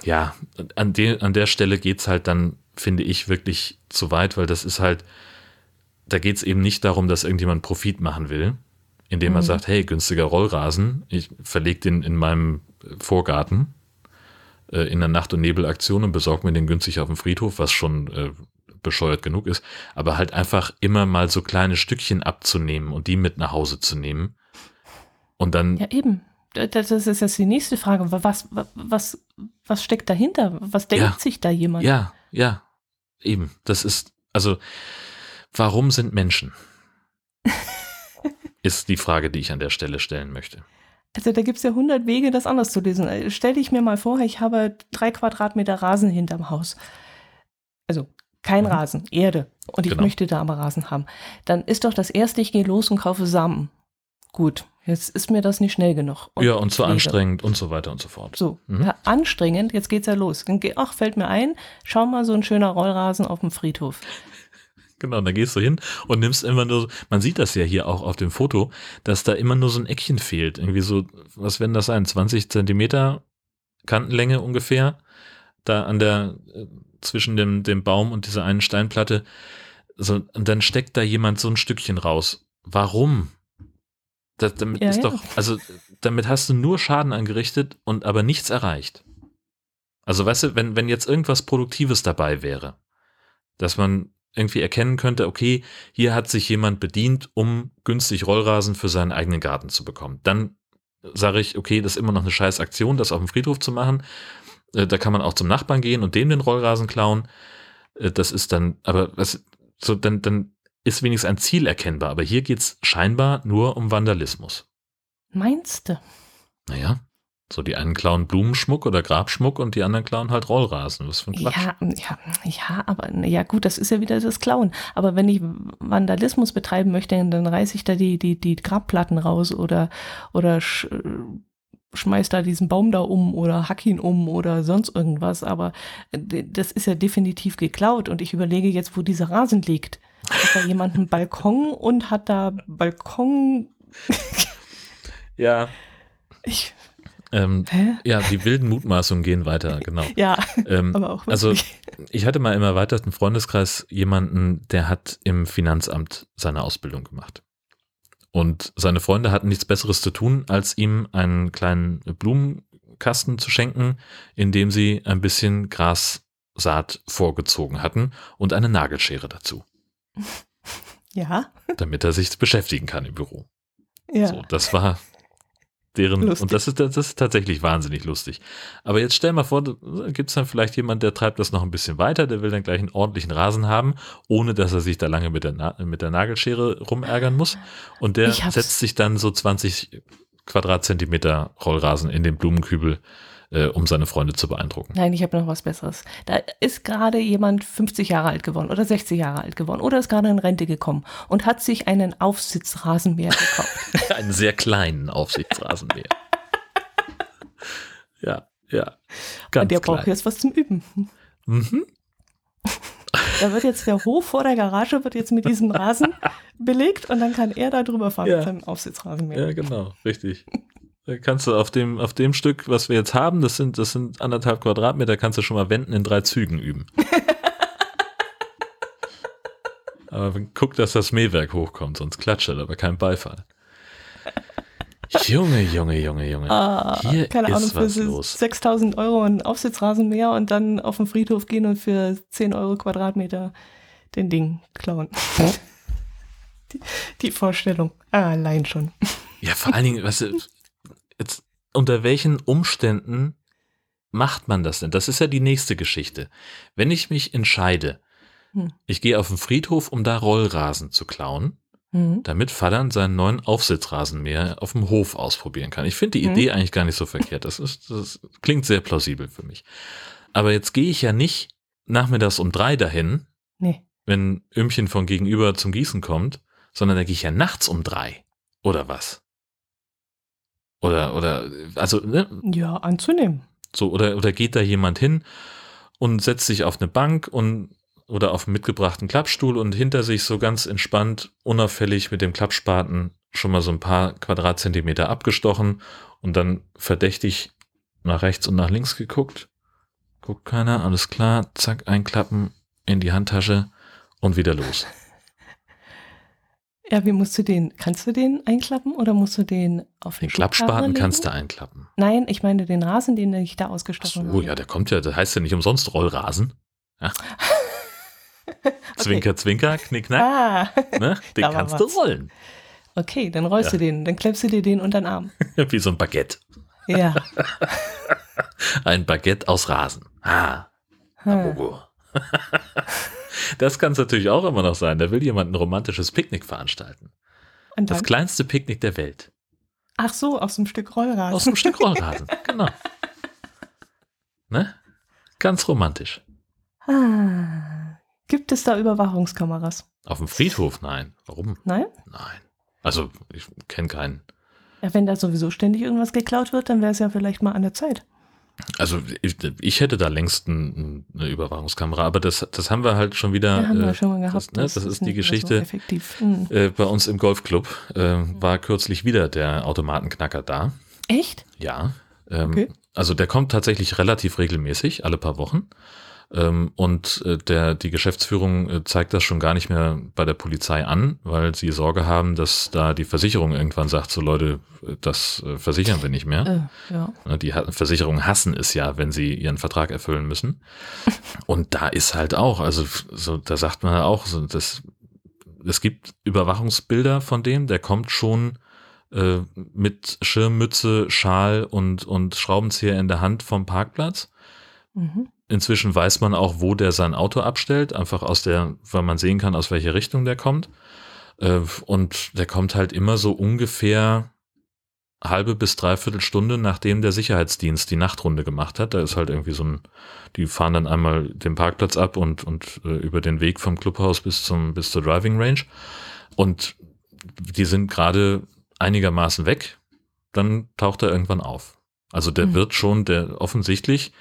ja, an, de, an der Stelle geht's halt dann, finde ich, wirklich zu weit, weil das ist halt, da geht's eben nicht darum, dass irgendjemand Profit machen will, indem er sagt, hey, günstiger Rollrasen, ich verlege den in meinem Vorgarten äh, in der Nacht- und Nebelaktion und besorge mir den günstig auf dem Friedhof, was schon äh, bescheuert genug ist, aber halt einfach immer mal so kleine Stückchen abzunehmen und die mit nach Hause zu nehmen. Und dann, Ja, eben. Das das ist jetzt die nächste Frage. Was, was, was steckt dahinter? Was denkt Ja. sich da jemand? ja, ja, eben, das ist, also, warum sind Menschen? ist die Frage, die ich an der Stelle stellen möchte. Also da gibt es ja hundert Wege, das anders zu lesen. Äh, Stell dich mir mal vor, ich habe drei Quadratmeter Rasen hinterm Haus. Also kein Mhm. Rasen, Erde. Und ich Genau. möchte da aber Rasen haben. Dann ist doch das erste, ich gehe los und kaufe Samen. Gut, jetzt ist mir das nicht schnell genug. ja, und zu Pflege. anstrengend und so weiter und so fort. So, Mhm. ja, anstrengend, jetzt geht's ja los. Ach, fällt mir ein, schau mal, so ein schöner Rollrasen auf dem Friedhof. Genau, dann gehst du hin und nimmst immer nur, man sieht das ja hier auch auf dem Foto, dass da immer nur so ein Eckchen fehlt. Irgendwie so, was werden das sein? 20 Zentimeter Kantenlänge ungefähr. Da an der, äh, zwischen dem, dem Baum und dieser einen Steinplatte. So, und dann steckt da jemand so ein Stückchen raus. Warum? Das, damit Ja, ist ja. doch, also damit hast du nur Schaden angerichtet und aber nichts erreicht. Also weißt du, wenn, wenn jetzt irgendwas Produktives dabei wäre, dass man irgendwie erkennen könnte, okay, hier hat sich jemand bedient, um günstig Rollrasen für seinen eigenen Garten zu bekommen. Dann sage ich, okay, das ist immer noch eine scheiß Aktion, das auf dem Friedhof zu machen. Äh, Da kann man auch zum Nachbarn gehen und dem den Rollrasen klauen. Äh, Das ist dann, aber was, so, dann, dann ist wenigstens ein Ziel erkennbar. Aber hier geht's scheinbar nur um Vandalismus. Meinst du? Naja, so die einen klauen Blumenschmuck oder Grabschmuck und die anderen klauen halt Rollrasen. Was für ein Quatsch. Ja, ja, ja, aber ja gut, das ist ja wieder das Klauen. Aber wenn ich Vandalismus betreiben möchte, dann reiße ich da die, die, die Grabplatten raus oder, oder sch, schmeiß da diesen Baum da um oder hack ihn um oder sonst irgendwas. Aber äh, das ist ja definitiv geklaut und ich überlege jetzt, wo dieser Rasen liegt. Hat da jemand einen Balkon und hat da Balkon. Ja. Ich, Ähm, ja, die wilden Mutmaßungen gehen weiter, genau. Ja, Ähm, aber auch also wirklich. ich hatte mal im erweiterten Freundeskreis jemanden, der hat im Finanzamt seine Ausbildung gemacht. Und seine Freunde hatten nichts Besseres zu tun, als ihm einen kleinen Blumenkasten zu schenken, in dem sie ein bisschen Grassaat vorgezogen hatten und eine Nagelschere dazu, ja, damit er sich beschäftigen kann im Büro. ja. So, das war deren, Lustig. und das ist, das ist tatsächlich wahnsinnig lustig. Aber jetzt stell mal vor, gibt es dann vielleicht jemand, der treibt das noch ein bisschen weiter, der will dann gleich einen ordentlichen Rasen haben, ohne dass er sich da lange mit der, Na mit der Nagelschere rumärgern muss. Und der setzt sich dann so 20 Quadratzentimeter Rollrasen in den Blumenkübel, äh, um seine Freunde zu beeindrucken. Nein, ich habe noch was Besseres. Da ist gerade jemand 50 Jahre alt geworden oder 60 Jahre alt geworden oder ist gerade in Rente gekommen und hat sich einen Aufsitzrasenmäher gekauft. Einen sehr kleinen Aufsichtsrasenmäher. ja, ja. Ganz und der braucht klein. jetzt was zum Üben. Mhm. Da wird jetzt der Hof vor der Garage wird jetzt mit diesem Rasen belegt und dann kann er da drüber fahren Ja. mit seinem Aufsitzrasenmäher. Ja, genau, richtig. Da kannst du auf dem, auf dem Stück, was wir jetzt haben, das sind, das sind anderthalb Quadratmeter, kannst du schon mal Wenden in drei Zügen üben. aber guck, dass das Mähwerk hochkommt, sonst klatscht er, aber kein Beifall. Junge, Junge, Junge, Junge. Ah, Hier keine ist Ahnung, für was los. 6000 Euro ein Aufsitzrasenmäher und dann auf den Friedhof gehen und für 10 Euro Quadratmeter den Ding klauen. die, die Vorstellung, allein schon. Ja, vor allen Dingen, weißt du, jetzt, unter welchen Umständen macht man das denn? Das ist ja die nächste Geschichte. Wenn ich mich entscheide, hm. ich gehe auf den Friedhof, um da Rollrasen zu klauen, hm. damit Vater seinen neuen Aufsitzrasenmäher auf dem Hof ausprobieren kann. Ich finde die hm. Idee eigentlich gar nicht so verkehrt. Das, ist, das klingt sehr plausibel für mich. Aber jetzt gehe ich ja nicht nachmittags um drei dahin, nee. wenn Ömchen von gegenüber zum Gießen kommt, sondern da gehe ich ja nachts um drei. Oder was? Oder, oder, also, ne? Ja, anzunehmen. So, oder, oder geht da jemand hin und setzt sich auf eine Bank und oder auf einen mitgebrachten Klappstuhl und hinter sich so ganz entspannt, unauffällig mit dem Klappspaten schon mal so ein paar Quadratzentimeter abgestochen und dann verdächtig nach rechts und nach links geguckt. Guckt keiner, alles klar, zack, einklappen in die Handtasche und wieder los. Ja, wie musst du den, kannst du den einklappen oder musst du den auf den, den Klappspaten kannst du einklappen. Nein, ich meine den Rasen, den ich da ausgestochen habe. Oh ja, der kommt ja, der heißt ja nicht umsonst Rollrasen. Ja. Zwinker, zwinker, knickknack. Ah, ne? Den kannst du rollen. Okay, dann rollst ja. du den, dann klemmst du dir den unter den Arm. Wie so ein Baguette. Ja. ein Baguette aus Rasen. Ah. Hm. Das kann es natürlich auch immer noch sein. Da will jemand ein romantisches Picknick veranstalten. Das kleinste Picknick der Welt. Ach so, aus einem Stück Rollrasen. Aus einem Stück Rollrasen, genau. Ne? Ganz romantisch. Ah. Gibt es da Überwachungskameras? Auf dem Friedhof? Nein. Warum? Nein? Nein. Also, ich kenne keinen. Ja, wenn da sowieso ständig irgendwas geklaut wird, dann wäre es ja vielleicht mal an der Zeit. Also ich, ich, hätte da längst ein, eine Überwachungskamera, aber das, das haben wir halt schon wieder. Ja, haben wir äh, schon mal gehabt. Das, ne, das, das ist, ist die Geschichte. So hm. äh, bei uns im Golfclub äh, war kürzlich wieder der Automatenknacker da. Echt? Ja. Ähm, okay. Also der kommt tatsächlich relativ regelmäßig, alle paar Wochen. Ähm, und äh, der, die Geschäftsführung äh, zeigt das schon gar nicht mehr bei der Polizei an, weil sie Sorge haben, dass da die Versicherung irgendwann sagt, so Leute, äh, das versichern wir nicht mehr. Äh, ja. Die Versicherungen hassen es ja, wenn sie ihren Vertrag erfüllen müssen. Und da ist halt auch, also so, da sagt man auch, so, das, es gibt Überwachungsbilder von dem, der kommt schon äh, mit Schirmmütze, Schal und, und Schraubenzieher in der Hand vom Parkplatz. Mhm. Inzwischen weiß man auch, wo der sein Auto abstellt, einfach aus der, weil man sehen kann, aus welcher Richtung der kommt. Äh, und der kommt halt immer so ungefähr halbe bis dreiviertel Stunde, nachdem der Sicherheitsdienst die Nachtrunde gemacht hat. Da ist halt irgendwie so ein, die fahren dann einmal den Parkplatz ab und, und äh, über den Weg vom Clubhaus bis zum, bis zur Driving Range. Und die sind gerade einigermaßen weg. Dann taucht er irgendwann auf. Also der mhm. wird schon, der offensichtlich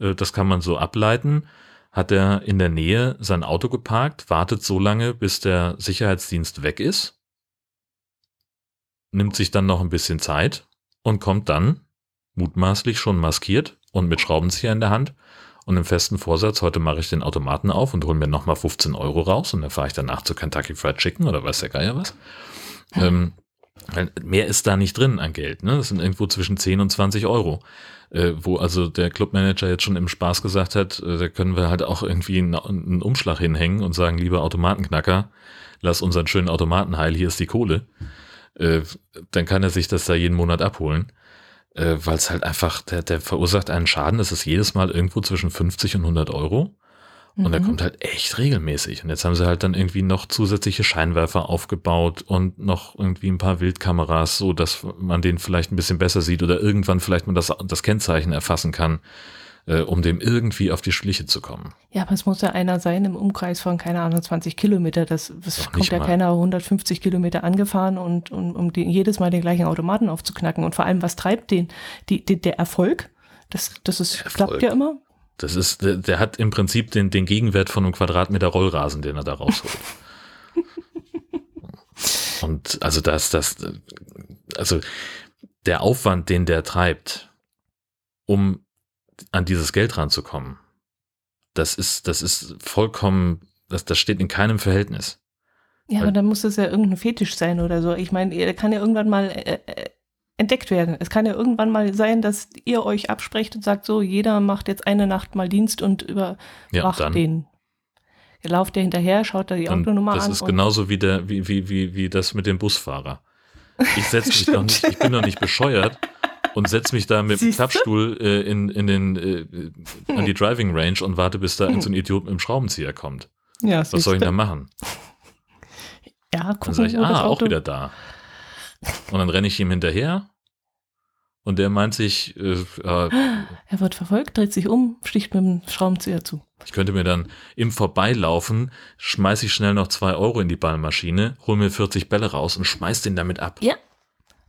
das kann man so ableiten, hat er in der Nähe sein Auto geparkt, wartet so lange, bis der Sicherheitsdienst weg ist, nimmt sich dann noch ein bisschen Zeit und kommt dann, mutmaßlich schon maskiert und mit Schraubenzieher in der Hand und im festen Vorsatz, heute mache ich den Automaten auf und hole mir nochmal 15 Euro raus und dann fahre ich danach zu Kentucky Fried Chicken oder weiß der Geier was. Ähm, mehr ist da nicht drin an Geld. Ne? Das sind irgendwo zwischen 10 und 20 Euro äh, wo also der Clubmanager jetzt schon im Spaß gesagt hat, äh, da können wir halt auch irgendwie einen, Umschlag hinhängen und sagen, lieber Automatenknacker, lass unseren schönen Automaten heil, hier ist die Kohle. Äh, dann kann er sich das da jeden Monat abholen. Äh, Weil es halt einfach, der, der verursacht einen Schaden, das ist jedes Mal irgendwo zwischen 50 und 100 Euro. Und mhm. der kommt halt echt regelmäßig. Und jetzt haben sie halt dann irgendwie noch zusätzliche Scheinwerfer aufgebaut und noch irgendwie ein paar Wildkameras, so dass man den vielleicht ein bisschen besser sieht oder irgendwann vielleicht man das, das Kennzeichen erfassen kann, äh, um dem irgendwie auf die Schliche zu kommen. Ja, aber es muss ja einer sein im Umkreis von, keine Ahnung, 20 Kilometer. Das, das kommt ja mal. keiner 150 Kilometer angefahren und, und um den, jedes Mal den gleichen Automaten aufzuknacken. Und vor allem, was treibt den? Die, die, der Erfolg? Das, das ist, klappt ja immer. Das ist, der, der, hat im Prinzip den, den Gegenwert von einem Quadratmeter Rollrasen, den er da rausholt. Und also das, das, also der Aufwand, den der treibt, um an dieses Geld ranzukommen, das ist, das ist vollkommen, das, das steht in keinem Verhältnis. Ja, aber dann muss das ja irgendein Fetisch sein oder so. Ich meine, er kann ja irgendwann mal äh, äh entdeckt werden. Es kann ja irgendwann mal sein, dass ihr euch absprecht und sagt, so, jeder macht jetzt eine Nacht mal Dienst und überwacht ja, den. Ihr lauft ja hinterher, schaut da die Autonummer an. Das ist genauso wie, der, wie, wie, wie, wie das mit dem Busfahrer. Ich setze mich doch nicht, ich bin doch nicht bescheuert und setze mich da mit dem? Klappstuhl äh, in, in den, äh, an die Driving Range und warte, bis da so ein Idiot mit dem Schraubenzieher kommt. Ja, Was soll ich denn da machen? Ja, Dann gucken, sage ich, ah, auch wieder da. Und dann renne ich ihm hinterher und der meint sich, äh, äh, Er wird verfolgt, dreht sich um, sticht mit dem Schraubenzieher zu. ich könnte mir dann im Vorbeilaufen, schmeiß ich schnell noch zwei Euro in die Ballmaschine, hol mir 40 Bälle raus und schmeiß den damit ab. Ja.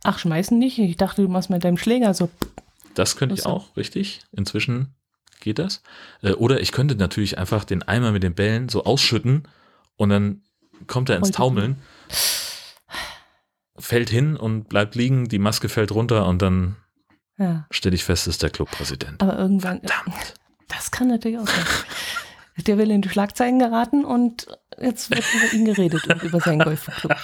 Ach, schmeißen nicht. Ich dachte, du machst mit deinem Schläger so. Das könnte ich auch, richtig. Inzwischen geht das. Äh, Oder ich könnte natürlich einfach den Eimer mit den Bällen so ausschütten und dann kommt er ins Taumeln, fällt hin und bleibt liegen, die Maske fällt runter und dann Ja. stelle ich fest, ist der Clubpräsident. Aber irgendwann. Verdammt. Das kann natürlich auch sein. Der will in die Schlagzeilen geraten und jetzt wird über ihn geredet und über seinen Golfclub.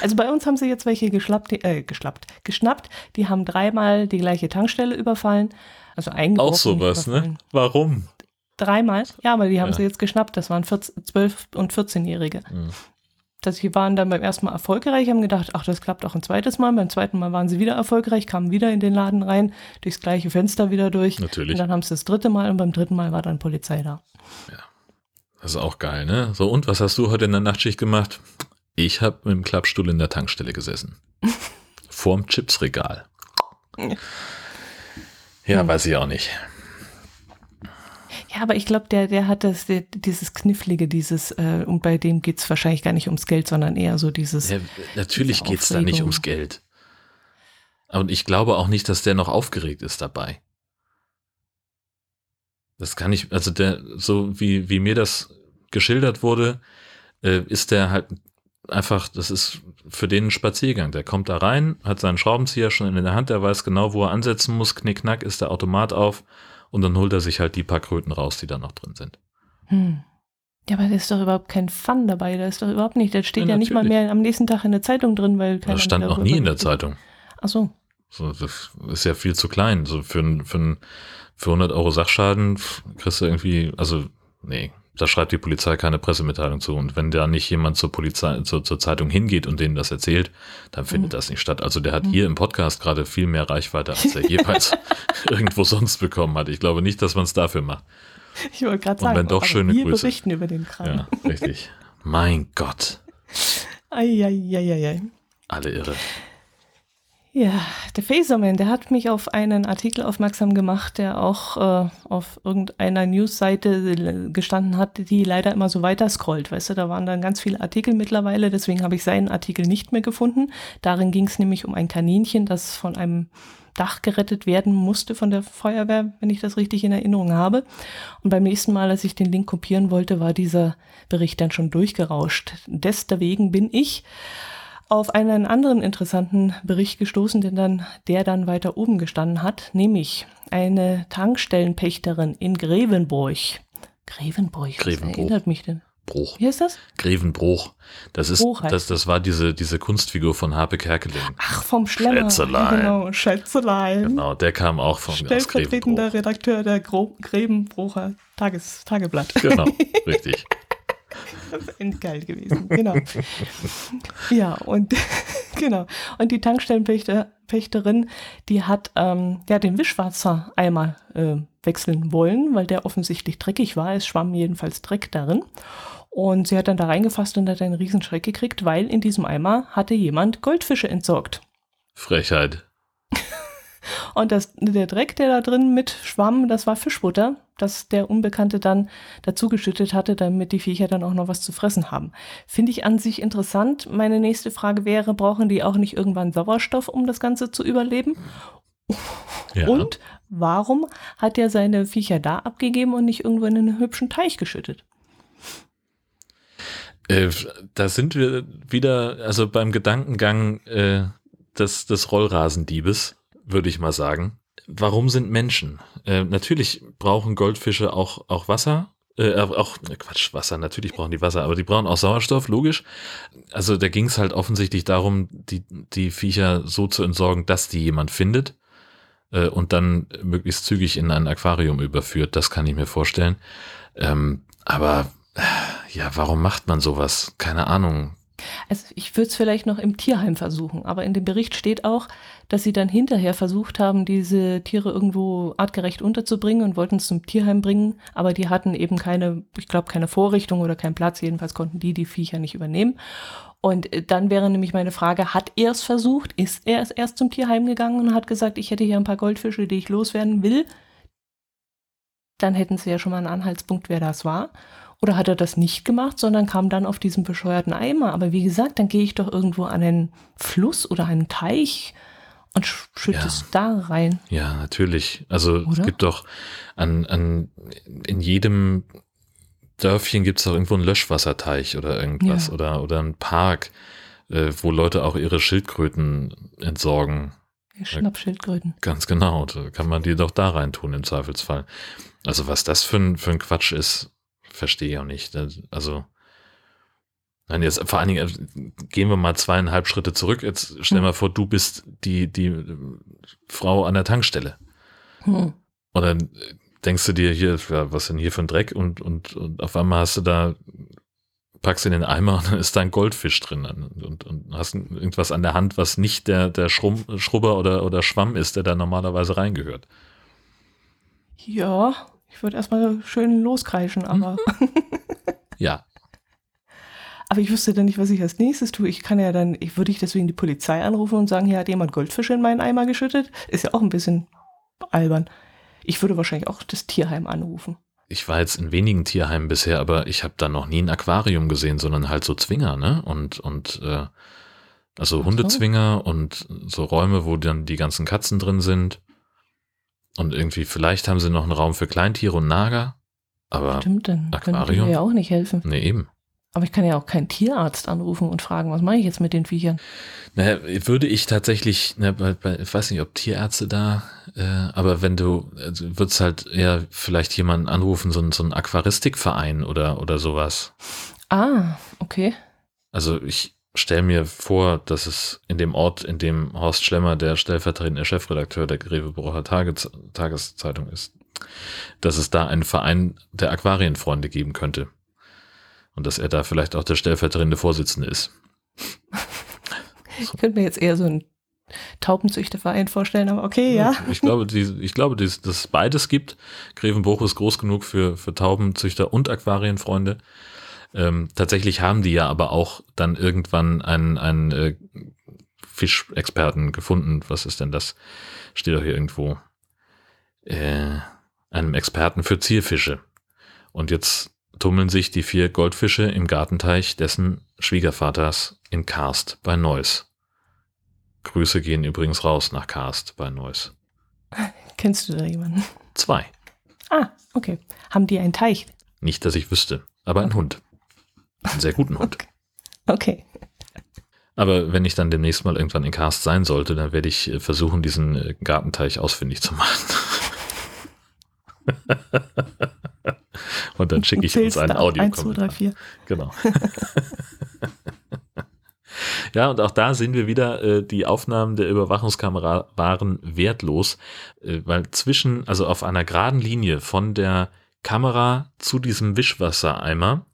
Also bei uns haben sie jetzt welche geschlappt, äh, geschlappt, geschnappt. Die haben dreimal die gleiche Tankstelle überfallen. Also eingebrochen. Auch sowas, ne? Warum? Dreimal? Ja, aber die haben Ja. sie jetzt geschnappt. Das waren 14, 12 und 14-Jährige. Mhm. Dass sie waren dann beim ersten Mal erfolgreich, haben gedacht, ach, das klappt auch ein zweites Mal. Beim zweiten Mal waren sie wieder erfolgreich, kamen wieder in den Laden rein, durchs gleiche Fenster wieder durch. Natürlich. Und dann haben sie das dritte Mal und beim dritten Mal war dann Polizei da. Das ist auch geil, ne? So, und was hast du heute in der Nachtschicht gemacht? Ich habe mit dem Klappstuhl in der Tankstelle gesessen. Vorm Chipsregal. Ja, Hm. weiß ich auch nicht. Ja, aber ich glaube, der, der hat das, der, dieses Knifflige, dieses, äh, und bei dem geht's wahrscheinlich gar nicht ums Geld, sondern eher so dieses, Ja, natürlich Diese geht's da nicht ums Geld. Und ich glaube auch nicht, dass der noch aufgeregt ist dabei. Das kann ich, also der, so wie, wie mir das geschildert wurde, äh, ist der halt einfach, das ist für den ein Spaziergang. Der kommt da rein, hat seinen Schraubenzieher schon in der Hand, der weiß genau, wo er ansetzen muss, knickknack ist der Automat auf und dann holt er sich halt die paar Kröten raus, die da noch drin sind. hm. Ja, aber da ist doch überhaupt kein Fun dabei. Da ist doch überhaupt nicht, da steht Ja, ja, nicht mal mehr am nächsten Tag in der Zeitung drin, weil keiner Das stand noch nie in der. Zeitung. Ach so. So, das ist ja viel zu klein. So für, für, für 100 Euro Sachschaden kriegst du irgendwie, also nee, da schreibt die Polizei keine Pressemitteilung zu. Und wenn da nicht jemand zur Polizei, zur, zur Zeitung hingeht und denen das erzählt, dann findet Mhm. das nicht statt. Also der hat hier im Podcast gerade viel mehr Reichweite, als er jeweils irgendwo sonst bekommen hat. Ich glaube nicht, dass man es dafür macht. Ich wollte gerade Und sagen, wenn doch, schöne wir Grüße. berichten über den Kram. Ja, richtig. mein Gott, Eieieiei. alle irre. Ja, der Faserman, der hat mich auf einen Artikel aufmerksam gemacht, der auch äh, auf irgendeiner Newsseite gestanden hat, die leider immer so weiter scrollt. Weißt du, da waren dann ganz viele Artikel mittlerweile, deswegen habe ich seinen Artikel nicht mehr gefunden. Darin ging es nämlich um ein Kaninchen, das von einem Dach gerettet werden musste von der Feuerwehr, wenn ich das richtig in Erinnerung habe. Und beim nächsten Mal, als ich den Link kopieren wollte, war dieser Bericht dann schon durchgerauscht. Deswegen bin ich auf einen anderen interessanten Bericht gestoßen, den dann, der dann weiter oben gestanden hat, nämlich eine Tankstellenpächterin in Grevenburg. Grevenburg, was Grevenbruch. erinnert mich denn? Bruch. Wie ist das? Grevenbruch. Das ist, Bruch heißt das, das war diese, diese Kunstfigur von Harpe Kerkeling. Ach, vom Schlemmer. Schätzelein. Genau, Schätzelein. Genau, der kam auch aus Stellvertretender. Redakteur der Gro Grevenbrucher Tages Tageblatt. Genau, richtig. Das ist endgeil gewesen, genau. ja, und genau. Und die Tankstellenpächterin, die hat ähm, ja, den Wischwassereimer äh, wechseln wollen, weil der offensichtlich dreckig war. Es schwamm jedenfalls Dreck darin. Und sie hat dann da reingefasst und hat einen Riesenschreck gekriegt, weil in diesem Eimer hatte jemand Goldfische entsorgt. Frechheit. Und das, der Dreck, der da drin mit schwamm, das war Fischbutter, das der Unbekannte dann dazu geschüttet hatte, damit die Viecher dann auch noch was zu fressen haben. Finde ich an sich interessant. Meine nächste Frage wäre, brauchen die auch nicht irgendwann Sauerstoff, um das Ganze zu überleben? Ja. Und warum hat er seine Viecher da abgegeben und nicht irgendwo in einen hübschen Teich geschüttet? Äh, da sind wir wieder, also beim Gedankengang äh, des, des Rollrasendiebes, würde ich mal sagen. Warum sind Menschen? Äh, natürlich brauchen Goldfische auch, auch Wasser. Äh, auch, äh, Quatsch, Wasser, natürlich brauchen die Wasser, aber die brauchen auch Sauerstoff, logisch. Also da ging es halt offensichtlich darum, die, die Viecher so zu entsorgen, dass die jemand findet äh, und dann möglichst zügig in ein Aquarium überführt. Das kann ich mir vorstellen. Ähm, aber äh, ja, warum macht man sowas? Keine Ahnung. Also ich würde es vielleicht noch im Tierheim versuchen, aber in dem Bericht steht auch, dass sie dann hinterher versucht haben, diese Tiere irgendwo artgerecht unterzubringen und wollten es zum Tierheim bringen, aber die hatten eben keine, ich glaube, keine Vorrichtung oder keinen Platz, jedenfalls konnten die die Viecher nicht übernehmen. Und äh, dann wäre nämlich meine Frage, hat er es versucht? Ist er es erst zum Tierheim gegangen und hat gesagt, ich hätte hier ein paar Goldfische, die ich loswerden will? Dann hätten sie ja schon mal einen Anhaltspunkt, wer das war. Oder hat er das nicht gemacht, sondern kam dann auf diesen bescheuerten Eimer? Aber wie gesagt, dann gehe ich doch irgendwo an einen Fluss oder einen Teich und schütte ja. es da rein. Ja, natürlich. Also oder? es gibt doch an, an in jedem Dörfchen gibt es doch irgendwo einen Löschwasserteich oder irgendwas ja. oder, oder einen Park, äh, wo Leute auch ihre Schildkröten entsorgen. Schnappschildkröten. Ganz genau. Da kann man die doch da rein tun im Zweifelsfall. Also was das für ein, für ein Quatsch ist, verstehe ich auch nicht. Also, nein, jetzt vor allen Dingen äh, gehen wir mal zweieinhalb Schritte zurück. Jetzt stell hm. mal vor, du bist die, die äh, Frau an der Tankstelle. Hm. Und dann äh, denkst du dir hier, was denn hier für ein Dreck? Und, und, und auf einmal hast du da, packst in den Eimer und dann ist da ein Goldfisch drin und, und, und hast irgendwas an der Hand, was nicht der, der Schrum, Schrubber oder, oder Schwamm ist, der da normalerweise reingehört. Ja, ich würde erstmal schön loskreischen, aber. ja. Aber ich wüsste dann nicht, was ich als nächstes tue. Ich kann ja dann, ich würde ich deswegen die Polizei anrufen und sagen, hier hat jemand Goldfische in meinen Eimer geschüttet. Ist ja auch ein bisschen albern. Ich würde wahrscheinlich auch das Tierheim anrufen. Ich war jetzt in wenigen Tierheimen bisher, aber ich habe da noch nie ein Aquarium gesehen, sondern halt so Zwinger, ne? Und, und äh, also Hundezwinger und so Räume, wo dann die ganzen Katzen drin sind. Und irgendwie, vielleicht haben sie noch einen Raum für Kleintiere und Nager. Aber Stimmt, dann Aquarium. mir ja auch nicht helfen. Nee, eben. Aber ich kann ja auch keinen Tierarzt anrufen und fragen, was mache ich jetzt mit den Viechern? Naja, würde ich tatsächlich, na, bei, bei, ich weiß nicht, ob Tierärzte da, äh, aber wenn du, also würdest halt eher vielleicht jemanden anrufen, so, so einen Aquaristikverein oder, oder sowas. Ah, okay. Also ich, stell mir vor, dass es in dem Ort, in dem Horst Schlemmer der stellvertretende Chefredakteur der Grevebrocher Tage, Tageszeitung ist, dass es da einen Verein der Aquarienfreunde geben könnte. Und dass er da vielleicht auch der stellvertretende Vorsitzende ist. Ich könnte mir jetzt eher so einen Taubenzüchterverein vorstellen, aber okay, ja. Ich glaube, die, ich glaube dass es beides gibt. Grevenbruch ist groß genug für, für Taubenzüchter und Aquarienfreunde. Ähm, tatsächlich haben die ja aber auch dann irgendwann einen, einen äh, Fischexperten gefunden. Was ist denn das? Steht doch hier irgendwo. Äh, einem Experten für Zierfische. Und jetzt tummeln sich die vier Goldfische im Gartenteich dessen Schwiegervaters in Karst bei Neuss. Grüße gehen übrigens raus nach Karst bei Neuss. Kennst du da jemanden? Zwei. Ah, okay. Haben die einen Teich? Nicht, dass ich wüsste, aber ein Hund. Einen sehr guten Hund. Okay. Aber wenn ich dann demnächst mal irgendwann in Cast sein sollte, dann werde ich äh, versuchen, diesen äh, Gartenteich ausfindig zu machen. Und dann schicke ich uns einen Audio. 1, 2, 3, 4. Genau. ja, und auch da sehen wir wieder, äh, die Aufnahmen der Überwachungskamera waren wertlos, äh, weil zwischen, also auf einer geraden Linie von der Kamera zu diesem Wischwassereimer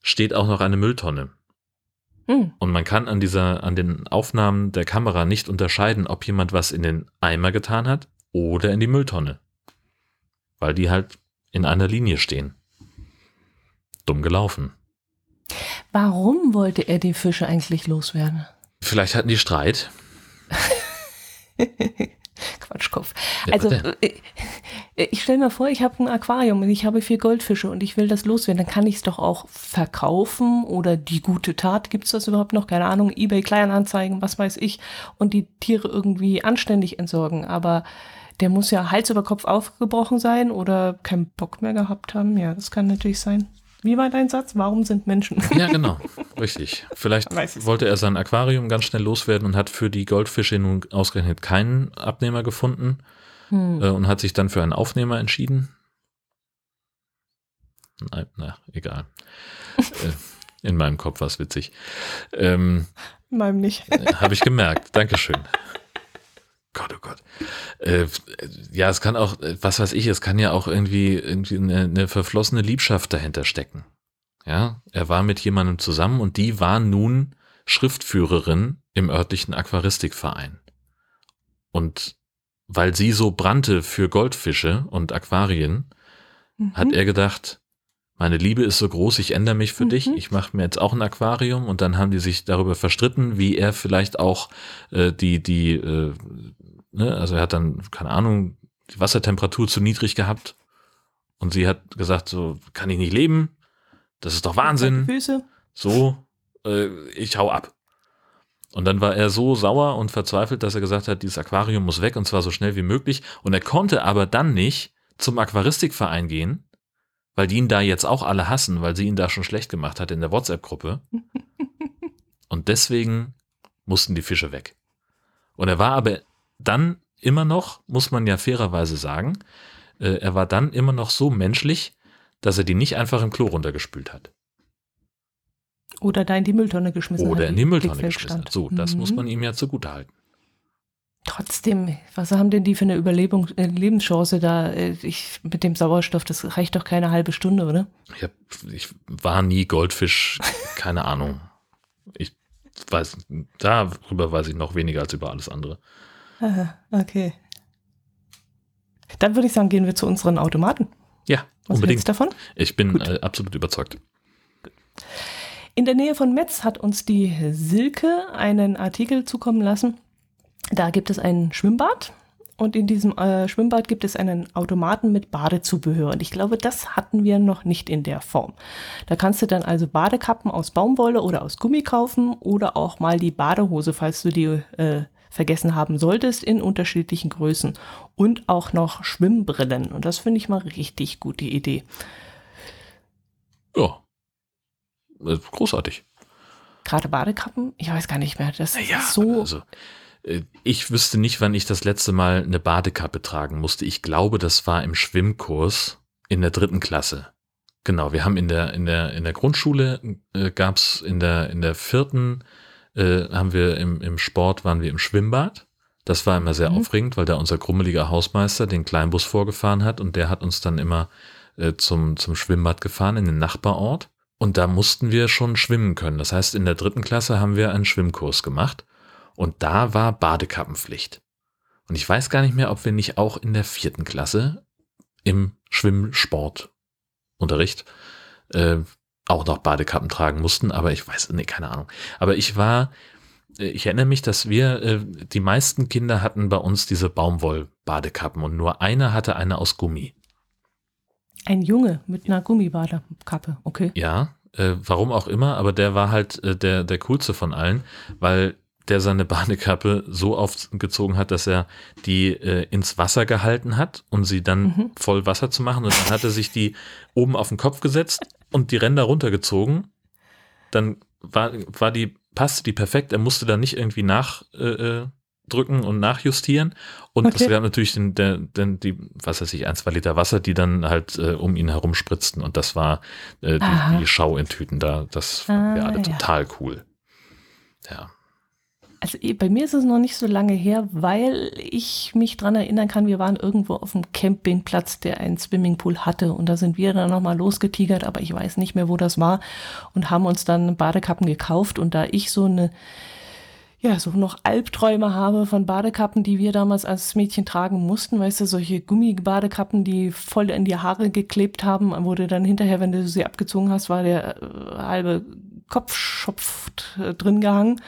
steht auch noch eine Mülltonne. Hm. Und man kann an dieser, an den Aufnahmen der Kamera nicht unterscheiden, ob jemand was in den Eimer getan hat oder in die Mülltonne. Weil die halt in einer Linie stehen. Dumm gelaufen. Warum wollte er die Fische eigentlich loswerden? Vielleicht hatten die Streit. Quatschkopf. Also äh, äh, ich stelle mir vor, ich habe ein Aquarium und ich habe vier Goldfische und ich will das loswerden. Dann kann ich es doch auch verkaufen oder die gute Tat, gibt es das überhaupt noch? Keine Ahnung, eBay Kleinanzeigen, was weiß ich. Und die Tiere irgendwie anständig entsorgen. Aber der muss ja Hals über Kopf aufgebrochen sein oder keinen Bock mehr gehabt haben. Ja, das kann natürlich sein. Wie war dein Satz? Warum sind Menschen? Ja, genau. Richtig. Vielleicht wollte er sein Aquarium ganz schnell loswerden und hat für die Goldfische nun ausgerechnet keinen Abnehmer gefunden hm. äh, und hat sich dann für einen Aufnehmer entschieden. Nein, na, egal. äh, in meinem Kopf war es witzig. Ähm, in meinem nicht. äh, Habe ich gemerkt. Dankeschön. Gott, oh Gott. Äh, ja, es kann auch, was weiß ich, es kann ja auch irgendwie, irgendwie eine, eine verflossene Liebschaft dahinter stecken. Ja, er war mit jemandem zusammen und die war nun Schriftführerin im örtlichen Aquaristikverein. Und weil sie so brannte für Goldfische und Aquarien, mhm. hat er gedacht, meine Liebe ist so groß, ich ändere mich für mhm. dich, ich mache mir jetzt auch ein Aquarium und dann haben die sich darüber verstritten, wie er vielleicht auch äh, die, die, äh, ne, also er hat dann, keine Ahnung, die Wassertemperatur zu niedrig gehabt und sie hat gesagt, so kann ich nicht leben, das ist doch Wahnsinn. Füße. So, äh, ich hau ab. Und dann war er so sauer und verzweifelt, dass er gesagt hat, dieses Aquarium muss weg und zwar so schnell wie möglich. Und er konnte aber dann nicht zum Aquaristikverein gehen, weil die ihn da jetzt auch alle hassen, weil sie ihn da schon schlecht gemacht hat in der WhatsApp-Gruppe. Und deswegen mussten die Fische weg. Und er war aber dann immer noch, muss man ja fairerweise sagen, äh, er war dann immer noch so menschlich, dass er die nicht einfach im Klo runtergespült hat. Oder da in die Mülltonne geschmissen Oder hat. in die Mülltonne geschmissen hat. So, das mhm. muss man ihm ja zugute halten. Trotzdem, was haben denn die für eine Überlebung, äh, Lebenschance da? Äh, ich, mit dem Sauerstoff, das reicht doch keine halbe Stunde, oder? Ich, hab, ich war nie Goldfisch, keine Ahnung. Ich weiß, darüber weiß ich noch weniger als über alles andere. Aha, okay. Dann würde ich sagen, gehen wir zu unseren Automaten. Ja, Was unbedingt. davon? Ich bin äh, absolut überzeugt. In der Nähe von Metz hat uns die Silke einen Artikel zukommen lassen da gibt es ein Schwimmbad und in diesem äh, Schwimmbad gibt es einen Automaten mit Badezubehör. Und ich glaube, das hatten wir noch nicht in der Form. Da kannst du dann also Badekappen aus Baumwolle oder aus Gummi kaufen oder auch mal die Badehose, falls du die äh, vergessen haben solltest, in unterschiedlichen Größen. Und auch noch Schwimmbrillen. Und das finde ich mal richtig gute Idee. Ja. Äh, großartig. Gerade Badekappen, ich weiß gar nicht mehr. Das ja, ist so. Also äh, ich wüsste nicht, wann ich das letzte Mal eine Badekappe tragen musste. Ich glaube, das war im Schwimmkurs in der dritten Klasse. Genau, wir haben in der, in der, in der Grundschule äh, gab's in der, in der vierten, äh, haben wir im, im Sport, waren wir im Schwimmbad. Das war immer sehr mhm. aufregend, weil da unser grummeliger Hausmeister den Kleinbus vorgefahren hat und der hat uns dann immer äh, zum, zum Schwimmbad gefahren in den Nachbarort. Und da mussten wir schon schwimmen können. Das heißt, in der dritten Klasse haben wir einen Schwimmkurs gemacht. Und da war Badekappenpflicht. Und ich weiß gar nicht mehr, ob wir nicht auch in der vierten Klasse im Schwimmsportunterricht äh, auch noch Badekappen tragen mussten, aber ich weiß, nee, keine Ahnung. Aber ich war, äh, ich erinnere mich, dass wir, äh, die meisten Kinder hatten bei uns diese Baumwoll-Badekappen und nur einer hatte eine aus Gummi. Ein Junge mit einer Gummibadekappe, okay. Ja, äh, warum auch immer, aber der war halt äh, der, der coolste von allen, weil der seine Badekappe so aufgezogen hat, dass er die äh, ins Wasser gehalten hat, um sie dann mhm. voll Wasser zu machen. Und dann hat er sich die oben auf den Kopf gesetzt und die Ränder runtergezogen. Dann war, war die, passte die perfekt. Er musste da nicht irgendwie nachdrücken äh, äh und nachjustieren. Und okay. es gab natürlich den, der, den, die, was weiß ich, ein, zwei Liter Wasser, die dann halt äh, um ihn herum spritzten. Und das war äh, die, die, Schau in Tüten da. Das fanden ah, wir alle ja. total cool. Ja. Also eh, bei mir ist es noch nicht so lange her, weil ich mich dran erinnern kann, wir waren irgendwo auf dem Campingplatz, der einen Swimmingpool hatte. Und da sind wir dann nochmal losgetigert, aber ich weiß nicht mehr, wo das war. Und haben uns dann Badekappen gekauft. Und da ich so eine ja, so noch Albträume habe von Badekappen, die wir damals als Mädchen tragen mussten, weißt du, solche Gummibadekappen, die voll in die Haare geklebt haben, wurde dann hinterher, wenn du sie abgezogen hast, war der äh, halbe Kopfschopf äh, drin gehangen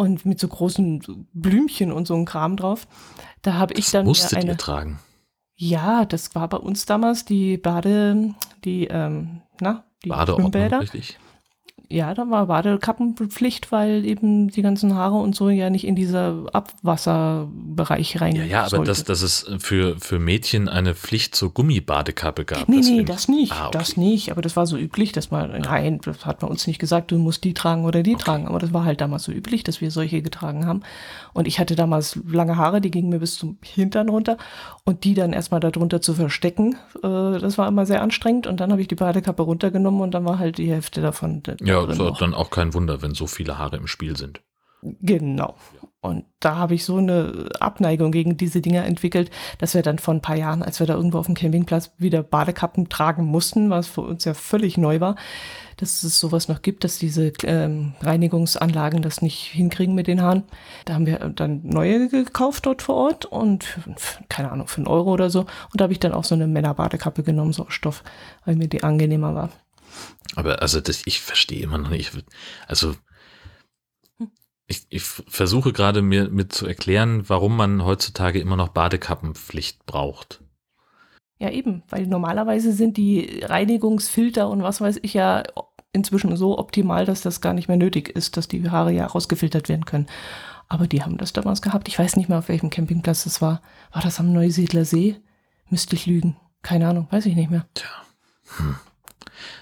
und mit so großen Blümchen und so ein Kram drauf. Da habe ich dann musstet eine, ihr tragen. Ja, das war bei uns damals die Bade, die ähm, na, die Badeordnung, richtig ja, da war Badekappenpflicht, weil eben die ganzen Haare und so ja nicht in dieser Abwasserbereich rein. Ja, ja, aber dass, dass es für, für Mädchen eine Pflicht zur Gummibadekappe gab. Nee, das nee, das nicht. Ah, okay. Das nicht. Aber das war so üblich, dass man, nein, das hat man uns nicht gesagt, du musst die tragen oder die okay. tragen. Aber das war halt damals so üblich, dass wir solche getragen haben. Und ich hatte damals lange Haare, die gingen mir bis zum Hintern runter. Und die dann erstmal darunter zu verstecken, äh, das war immer sehr anstrengend. Und dann habe ich die Badekappe runtergenommen und dann war halt die Hälfte davon. Ja, ist dann auch kein Wunder, wenn so viele Haare im Spiel sind. Genau. Und da habe ich so eine Abneigung gegen diese Dinger entwickelt, dass wir dann vor ein paar Jahren, als wir da irgendwo auf dem Campingplatz wieder Badekappen tragen mussten, was für uns ja völlig neu war, dass es sowas noch gibt, dass diese ähm, Reinigungsanlagen das nicht hinkriegen mit den Haaren. Da haben wir dann neue gekauft dort vor Ort und für, keine Ahnung, für einen Euro oder so. Und da habe ich dann auch so eine Männerbadekappe genommen, so Stoff, weil mir die angenehmer war. Aber also das, ich verstehe immer noch nicht. Also ich, ich versuche gerade mir mit zu erklären, warum man heutzutage immer noch Badekappenpflicht braucht. Ja, eben, weil normalerweise sind die Reinigungsfilter und was weiß ich ja inzwischen so optimal, dass das gar nicht mehr nötig ist, dass die Haare ja rausgefiltert werden können. Aber die haben das damals gehabt. Ich weiß nicht mehr, auf welchem Campingplatz das war. War das am Neusiedler See? Müsste ich lügen. Keine Ahnung, weiß ich nicht mehr. Tja. Hm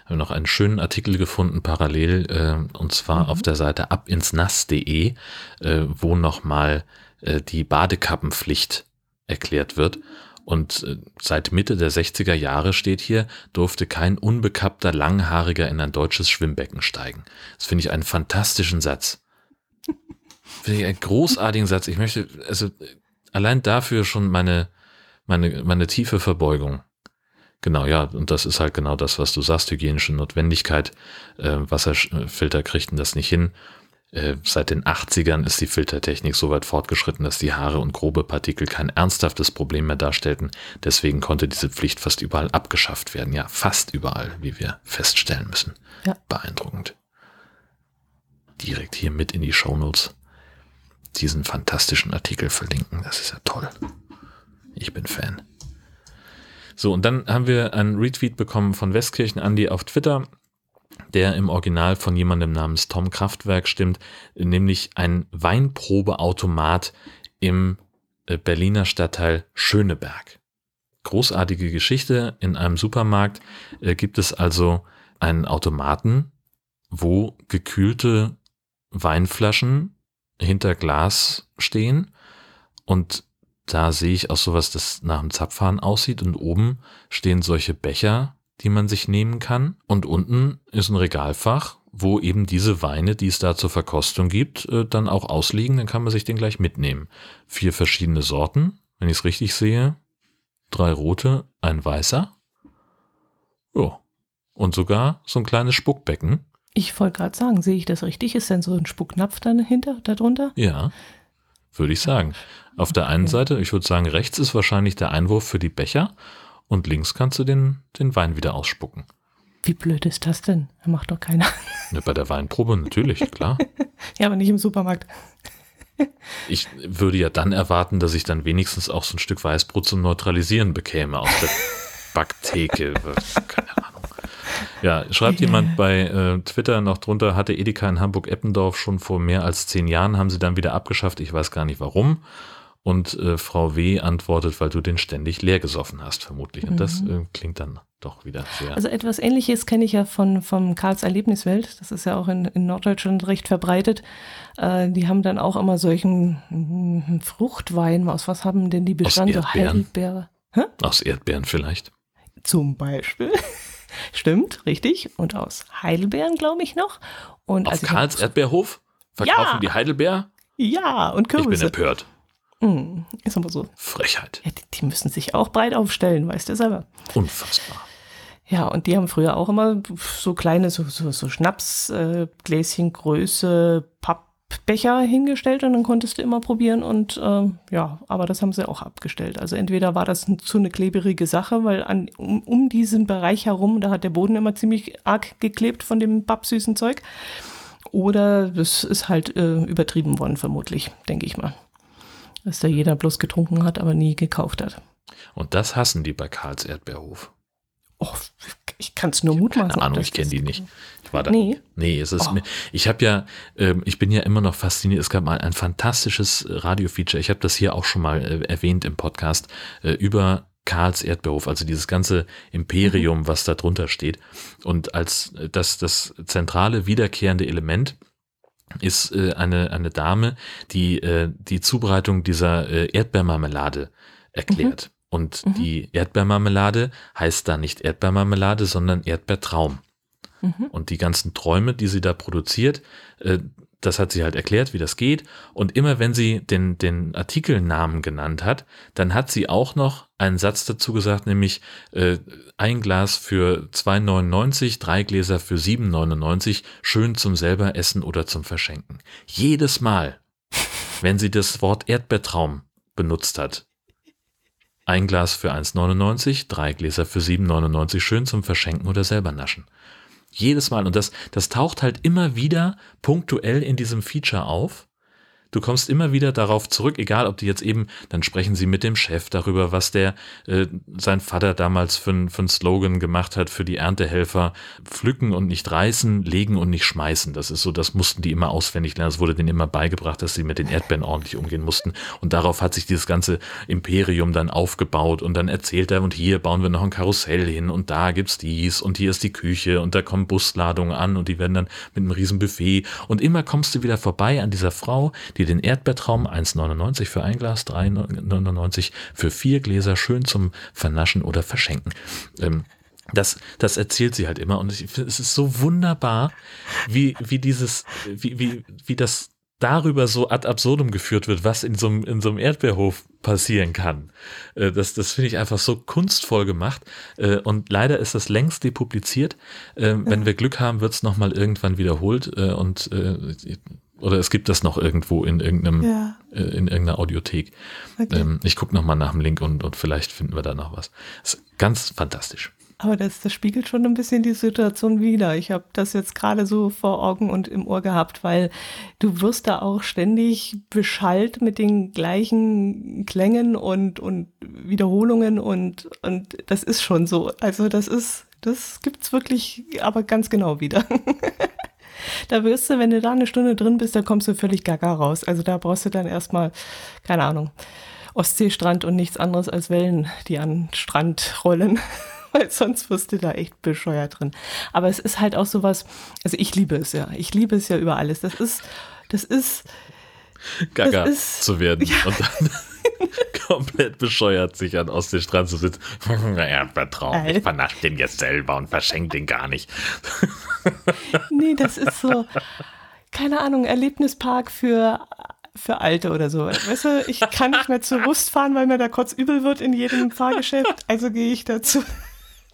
haben noch einen schönen Artikel gefunden parallel äh, und zwar mhm. auf der Seite abinsnass.de, äh, wo nochmal äh, die Badekappenpflicht erklärt wird. Und äh, seit Mitte der 60er Jahre steht hier, durfte kein unbekappter Langhaariger in ein deutsches Schwimmbecken steigen. Das finde ich einen fantastischen Satz. Finde ich einen großartigen Satz. Ich möchte, also allein dafür schon meine, meine, meine tiefe Verbeugung. Genau, ja, und das ist halt genau das, was du sagst, hygienische Notwendigkeit. Äh, Wasserfilter kriegten das nicht hin. Äh, seit den 80ern ist die Filtertechnik so weit fortgeschritten, dass die Haare und grobe Partikel kein ernsthaftes Problem mehr darstellten. Deswegen konnte diese Pflicht fast überall abgeschafft werden. Ja, fast überall, wie wir feststellen müssen. Ja. Beeindruckend. Direkt hier mit in die Shownotes diesen fantastischen Artikel verlinken. Das ist ja toll. Ich bin Fan. So, und dann haben wir einen Retweet bekommen von Westkirchen Andy auf Twitter, der im Original von jemandem namens Tom Kraftwerk stimmt, nämlich ein Weinprobeautomat im äh, Berliner Stadtteil Schöneberg. Großartige Geschichte. In einem Supermarkt äh, gibt es also einen Automaten, wo gekühlte Weinflaschen hinter Glas stehen und da sehe ich auch sowas, das nach einem Zapfhahn aussieht und oben stehen solche Becher, die man sich nehmen kann und unten ist ein Regalfach, wo eben diese Weine, die es da zur Verkostung gibt, äh, dann auch ausliegen, dann kann man sich den gleich mitnehmen. Vier verschiedene Sorten, wenn ich es richtig sehe. Drei rote, ein weißer. Ja. Und sogar so ein kleines Spuckbecken. Ich wollte gerade sagen, sehe ich das richtig? Ist denn so ein Spucknapf dahinter, darunter? Ja, würde ich sagen. Auf der einen Seite, ich würde sagen, rechts ist wahrscheinlich der Einwurf für die Becher und links kannst du den, den Wein wieder ausspucken. Wie blöd ist das denn? Macht doch keiner. Ja, bei der Weinprobe natürlich, klar. ja, aber nicht im Supermarkt. ich würde ja dann erwarten, dass ich dann wenigstens auch so ein Stück Weißbrot zum Neutralisieren bekäme aus der Backtheke. Keine Ahnung. Ja, schreibt jemand bei äh, Twitter noch drunter, hatte Edeka in Hamburg-Eppendorf schon vor mehr als zehn Jahren, haben sie dann wieder abgeschafft. Ich weiß gar nicht warum. Und äh, Frau W. antwortet, weil du den ständig leer gesoffen hast, vermutlich. Und mhm. das äh, klingt dann doch wieder sehr. Also etwas ähnliches kenne ich ja von vom Karls Erlebniswelt. Das ist ja auch in, in Norddeutschland recht verbreitet. Äh, die haben dann auch immer solchen mh, Fruchtwein. Aus was haben denn die Bestand? Aus Erdbeeren. Heidelbeere. Hä? Aus Erdbeeren vielleicht. Zum Beispiel. Stimmt, richtig. Und aus Heidelbeeren, glaube ich noch. Und Auf Karls Erdbeerhof verkaufen ja. die Heidelbeer? Ja, und Kürbisse. Ich bin empört. Mm, ist aber so. Frechheit. Ja, die, die, müssen sich auch breit aufstellen, weißt du selber. Unfassbar. Ja, und die haben früher auch immer so kleine, so, so, so Schnapsgläschen äh, Größe Pappbecher hingestellt und dann konntest du immer probieren und äh, ja, aber das haben sie auch abgestellt. Also entweder war das zu eine klebrige Sache, weil an, um, um diesen Bereich herum, da hat der Boden immer ziemlich arg geklebt von dem pappsüßen Zeug. Oder es ist halt äh, übertrieben worden, vermutlich, denke ich mal dass da jeder bloß getrunken hat, aber nie gekauft hat. Und das hassen die bei Karls Erdbeerhof. Oh, ich kann es nur mutmaßen. Keine Ahnung, ich kenne die nicht. War da. Nee. Nee, es ist oh. mir, ich habe ja, ähm, ich bin ja immer noch fasziniert. Es gab mal ein fantastisches Radiofeature. Ich habe das hier auch schon mal äh, erwähnt im Podcast äh, über Karls Erdbeerhof, also dieses ganze Imperium, mhm. was da drunter steht. Und als äh, das, das zentrale wiederkehrende Element ist äh, eine, eine Dame, die äh, die Zubereitung dieser äh, Erdbeermarmelade erklärt. Mhm. Und mhm. die Erdbeermarmelade heißt da nicht Erdbeermarmelade, sondern Erdbeertraum. Mhm. Und die ganzen Träume, die sie da produziert, äh, das hat sie halt erklärt, wie das geht. Und immer wenn sie den, den Artikelnamen genannt hat, dann hat sie auch noch einen Satz dazu gesagt, nämlich äh, ein Glas für 2,99, drei Gläser für 7,99, schön zum selber essen oder zum Verschenken. Jedes Mal, wenn sie das Wort Erdbeertraum benutzt hat, ein Glas für 1,99, drei Gläser für 7,99, schön zum Verschenken oder selber naschen. Jedes Mal. Und das, das taucht halt immer wieder punktuell in diesem Feature auf. Du kommst immer wieder darauf zurück, egal ob die jetzt eben, dann sprechen sie mit dem Chef darüber, was der, äh, sein Vater damals für, für einen Slogan gemacht hat für die Erntehelfer. Pflücken und nicht reißen, legen und nicht schmeißen. Das ist so, das mussten die immer auswendig lernen. Es wurde denen immer beigebracht, dass sie mit den Erdbeeren ordentlich umgehen mussten. Und darauf hat sich dieses ganze Imperium dann aufgebaut. Und dann erzählt er, und hier bauen wir noch ein Karussell hin und da gibt's dies und hier ist die Küche und da kommen Busladungen an und die werden dann mit einem riesen Buffet. Und immer kommst du wieder vorbei an dieser Frau, die den Erdbeertraum 1,99 für ein Glas, 3,99 für vier Gläser schön zum Vernaschen oder Verschenken. Ähm, das, das erzählt sie halt immer und ich, es ist so wunderbar, wie, wie dieses, wie, wie, wie das darüber so ad absurdum geführt wird, was in so einem, in so einem Erdbeerhof passieren kann. Äh, das, das finde ich einfach so kunstvoll gemacht. Äh, und leider ist das längst depubliziert. Äh, wenn wir Glück haben, wird es nochmal irgendwann wiederholt und oder es gibt das noch irgendwo in irgendeinem, ja. äh, in irgendeiner Audiothek. Okay. Ähm, ich gucke nochmal nach dem Link und, und vielleicht finden wir da noch was. Das ist ganz fantastisch. Aber das, das spiegelt schon ein bisschen die Situation wider. Ich habe das jetzt gerade so vor Augen und im Ohr gehabt, weil du wirst da auch ständig beschallt mit den gleichen Klängen und, und Wiederholungen und, und das ist schon so. Also das ist, das gibt's wirklich aber ganz genau wieder. da wirst du, wenn du da eine Stunde drin bist, da kommst du völlig gaga raus. Also da brauchst du dann erstmal, keine Ahnung, Ostseestrand und nichts anderes als Wellen, die an Strand rollen. Weil sonst wirst du da echt bescheuert drin. Aber es ist halt auch sowas, also ich liebe es ja. Ich liebe es ja über alles. Das ist, das ist. Gaga das ist, zu werden. Ja. Und dann komplett bescheuert, sich an Ostseestrand zu sitzen. Erdbeertraum, ich vernasche den jetzt selber und verschenke den gar nicht. nee, das ist so, keine Ahnung, Erlebnispark für für Alte oder so. Weißt du, ich kann nicht mehr zur Rust fahren, weil mir da kurz übel wird in jedem Fahrgeschäft. Also gehe ich dazu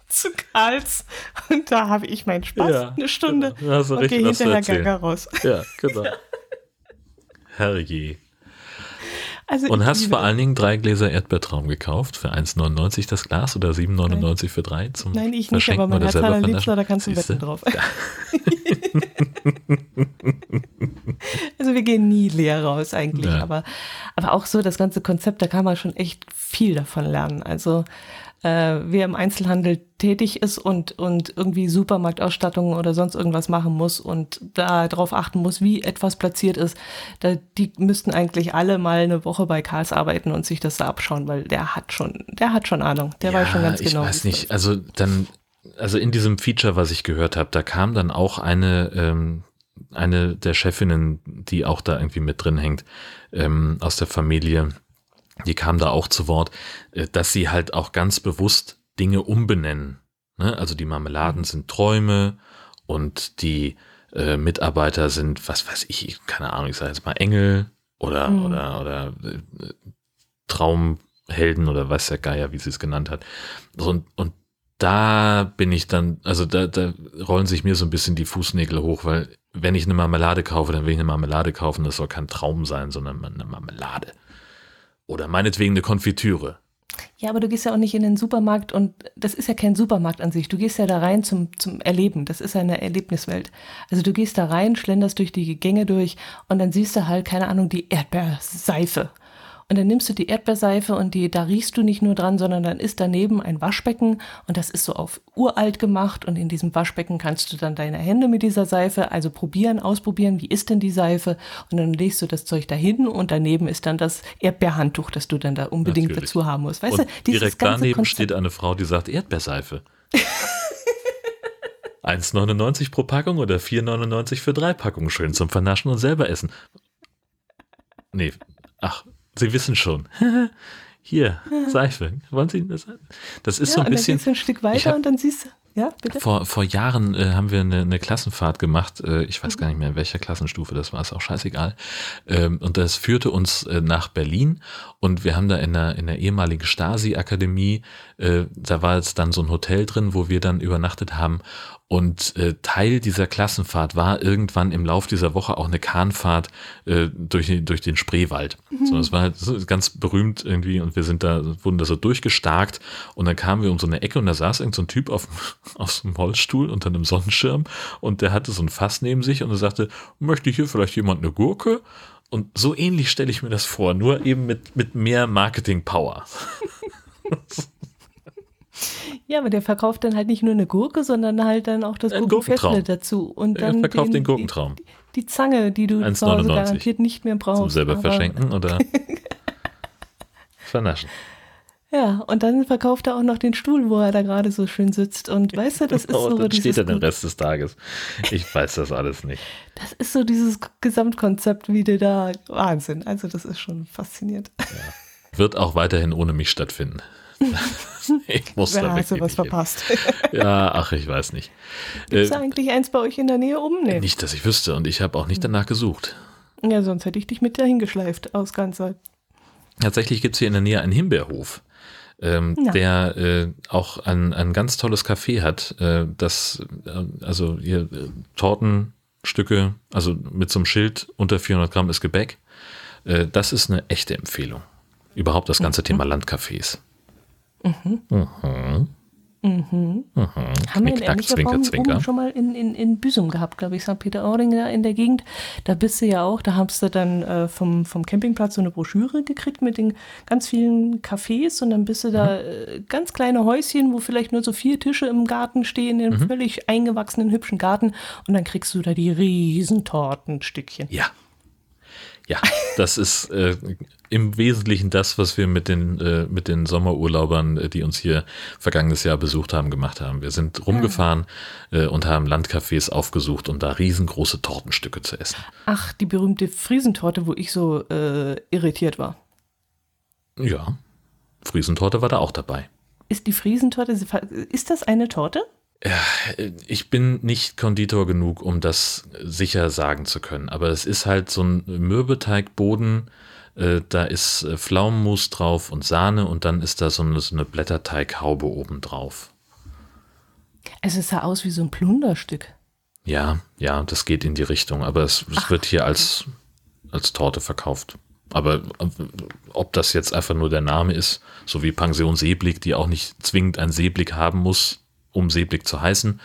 zu Karls und da habe ich meinen Spaß ja, eine Stunde genau. und gehe hinterher Gaga raus. Ja, genau. Ja. Herrje. Also und hast vor allen Dingen drei Gläser Erdbeertraum gekauft für 1,99 das Glas oder 7,99 für drei zum Nein, ich nicht, aber mein Herz Liebster, da kannst du wetten drauf. Ja. also wir gehen nie leer raus eigentlich, ja. aber, aber auch so das ganze Konzept, da kann man schon echt viel davon lernen. Also äh, wer im Einzelhandel tätig ist und, und irgendwie Supermarktausstattungen oder sonst irgendwas machen muss und da darauf achten muss, wie etwas platziert ist, da, die müssten eigentlich alle mal eine Woche bei Karls arbeiten und sich das da abschauen, weil der hat schon, der hat schon Ahnung, der ja, weiß schon ganz genau. Ich weiß nicht, also dann, also in diesem Feature, was ich gehört habe, da kam dann auch eine, ähm, eine der Chefinnen, die auch da irgendwie mit drin hängt, ähm, aus der Familie, die kam da auch zu Wort, äh, dass sie halt auch ganz bewusst Dinge umbenennen. Ne? Also die Marmeladen mhm. sind Träume und die äh, Mitarbeiter sind, was weiß ich, keine Ahnung, ich sage jetzt mal Engel oder, mhm. oder, oder äh, Traumhelden oder weiß der Geier, wie sie es genannt hat. Und, und da bin ich dann, also da, da rollen sich mir so ein bisschen die Fußnägel hoch, weil wenn ich eine Marmelade kaufe, dann will ich eine Marmelade kaufen, das soll kein Traum sein, sondern eine Marmelade. Oder meinetwegen eine Konfitüre. Ja, aber du gehst ja auch nicht in den Supermarkt und das ist ja kein Supermarkt an sich. Du gehst ja da rein zum, zum Erleben. Das ist eine Erlebniswelt. Also du gehst da rein, schlenderst durch die Gänge durch und dann siehst du halt, keine Ahnung, die Erdbeerseife. Und dann nimmst du die Erdbeerseife und die, da riechst du nicht nur dran, sondern dann ist daneben ein Waschbecken und das ist so auf uralt gemacht und in diesem Waschbecken kannst du dann deine Hände mit dieser Seife, also probieren, ausprobieren, wie ist denn die Seife und dann legst du das Zeug dahin und daneben ist dann das Erdbeerhandtuch, das du dann da unbedingt Natürlich. dazu haben musst. Weißt und du, direkt daneben Konzept steht eine Frau, die sagt Erdbeerseife. 1,99 pro Packung oder 4,99 für drei Packungen. Schön zum Vernaschen und selber essen. Nee, ach, Sie wissen schon. Hier, Seife. Wollen Sie das? Das ist ja, so ein bisschen. Dann ein Stück weiter hab, und dann siehst du. Ja, bitte? Vor, vor Jahren äh, haben wir eine, eine Klassenfahrt gemacht. Äh, ich weiß gar nicht mehr, in welcher Klassenstufe das war, ist auch scheißegal. Ähm, und das führte uns äh, nach Berlin und wir haben da in der, in der ehemaligen Stasi-Akademie, äh, da war jetzt dann so ein Hotel drin, wo wir dann übernachtet haben. Und äh, Teil dieser Klassenfahrt war irgendwann im Lauf dieser Woche auch eine Kahnfahrt äh, durch, durch den Spreewald. Mhm. So, das war halt so ganz berühmt irgendwie und wir sind da, wurden da so durchgestarkt und dann kamen wir um so eine Ecke und da saß irgend so ein Typ auf, auf so einem Holzstuhl unter einem Sonnenschirm und der hatte so ein Fass neben sich und er sagte, möchte hier vielleicht jemand eine Gurke? Und so ähnlich stelle ich mir das vor, nur eben mit, mit mehr Marketing-Power. Ja, aber der verkauft dann halt nicht nur eine Gurke, sondern halt dann auch das Gurkenfestle dazu. Und dann er verkauft den, den Gurkentraum. Die, die, Zange, die du zu Hause garantiert nicht mehr brauchst. Zum selber verschenken oder vernaschen. Ja, und dann verkauft er auch noch den Stuhl, wo er da gerade so schön sitzt. Und weißt du, das ist oh, so. Dann steht er den Rest des Tages. Ich weiß das alles nicht. Das ist so dieses Gesamtkonzept, wie der da. Wahnsinn. Also, das ist schon faszinierend. Ja. Wird auch weiterhin ohne mich stattfinden. Ich muss da hast du was verpasst? ja, ach, ich weiß nicht. Gibt es äh, eigentlich eins bei euch in der Nähe um? Nee. Nicht, dass ich wüsste und ich habe auch nicht danach gesucht. Ja, sonst hätte ich dich mit dahin geschleift aus ganzer. Tatsächlich gibt es hier in der Nähe einen Himbeerhof. Ähm, der äh, auch ein, ein ganz tolles Café hat, äh, das äh, also hier äh, Tortenstücke, also mit so einem Schild unter 400 Gramm ist Gebäck. Äh, das ist eine echte Empfehlung. Überhaupt das ganze mhm. Thema Landcafés. Mhm. Mhm. Mhm. Mhm. Haben wir in ähnlicher Form zwinker. schon mal in, in, in Büsum gehabt, glaube ich, St. Peter-Ording in der Gegend. Da bist du ja auch, da hast du dann äh, vom, vom Campingplatz so eine Broschüre gekriegt mit den ganz vielen Cafés und dann bist du da mhm. äh, ganz kleine Häuschen, wo vielleicht nur so vier Tische im Garten stehen, in einem mhm. völlig eingewachsenen, hübschen Garten und dann kriegst du da die Riesentortenstückchen. Ja, ja, das ist äh, im Wesentlichen das, was wir mit den, äh, mit den Sommerurlaubern, äh, die uns hier vergangenes Jahr besucht haben, gemacht haben. Wir sind rumgefahren äh, und haben Landcafés aufgesucht, um da riesengroße Tortenstücke zu essen. Ach, die berühmte Friesentorte, wo ich so äh, irritiert war. Ja, Friesentorte war da auch dabei. Ist die Friesentorte, ist das eine Torte? Ich bin nicht Konditor genug, um das sicher sagen zu können. Aber es ist halt so ein Mürbeteigboden. Äh, da ist äh, Pflaumenmus drauf und Sahne und dann ist da so eine, so eine Blätterteighaube oben drauf. Also es sah aus wie so ein Plunderstück. Ja, ja, das geht in die Richtung. Aber es, es wird hier als, als Torte verkauft. Aber äh, ob das jetzt einfach nur der Name ist, so wie Pension Seeblick, die auch nicht zwingend einen Seeblick haben muss, um Seeblick zu heißen.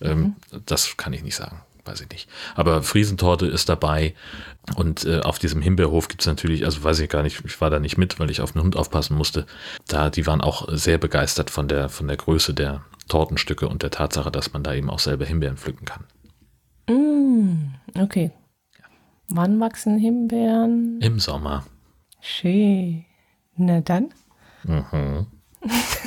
Ähm, mhm. Das kann ich nicht sagen, weiß ich nicht. Aber Friesentorte ist dabei und äh, auf diesem Himbeerhof gibt es natürlich, also weiß ich gar nicht, ich war da nicht mit, weil ich auf den Hund aufpassen musste. Da, die waren auch sehr begeistert von der, von der Größe der Tortenstücke und der Tatsache, dass man da eben auch selber Himbeeren pflücken kann. Mm, okay. Ja. Wann wachsen Himbeeren? Im Sommer. Schön. Na dann. Mhm.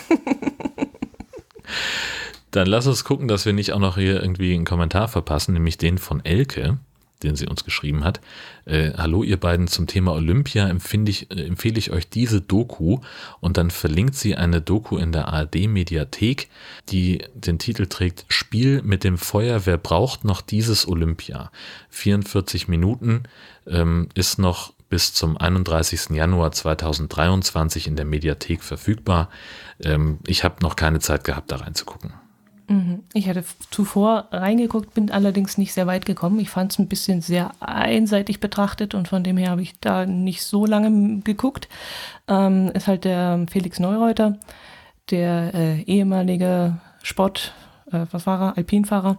Dann lass uns gucken, dass wir nicht auch noch hier irgendwie einen Kommentar verpassen, nämlich den von Elke, den sie uns geschrieben hat. Äh, Hallo ihr beiden zum Thema Olympia ich, äh, empfehle ich euch diese Doku und dann verlinkt sie eine Doku in der ARD Mediathek, die den Titel trägt Spiel mit dem Feuer, wer braucht noch dieses Olympia? 44 Minuten ähm, ist noch bis zum 31. Januar 2023 in der Mediathek verfügbar. Ähm, ich habe noch keine Zeit gehabt, da reinzugucken. Mhm. Ich hatte zuvor reingeguckt, bin allerdings nicht sehr weit gekommen. Ich fand es ein bisschen sehr einseitig betrachtet und von dem her habe ich da nicht so lange geguckt. Ähm, ist halt der Felix Neureuter, der äh, ehemalige Sport, äh, er, Alpinfahrer.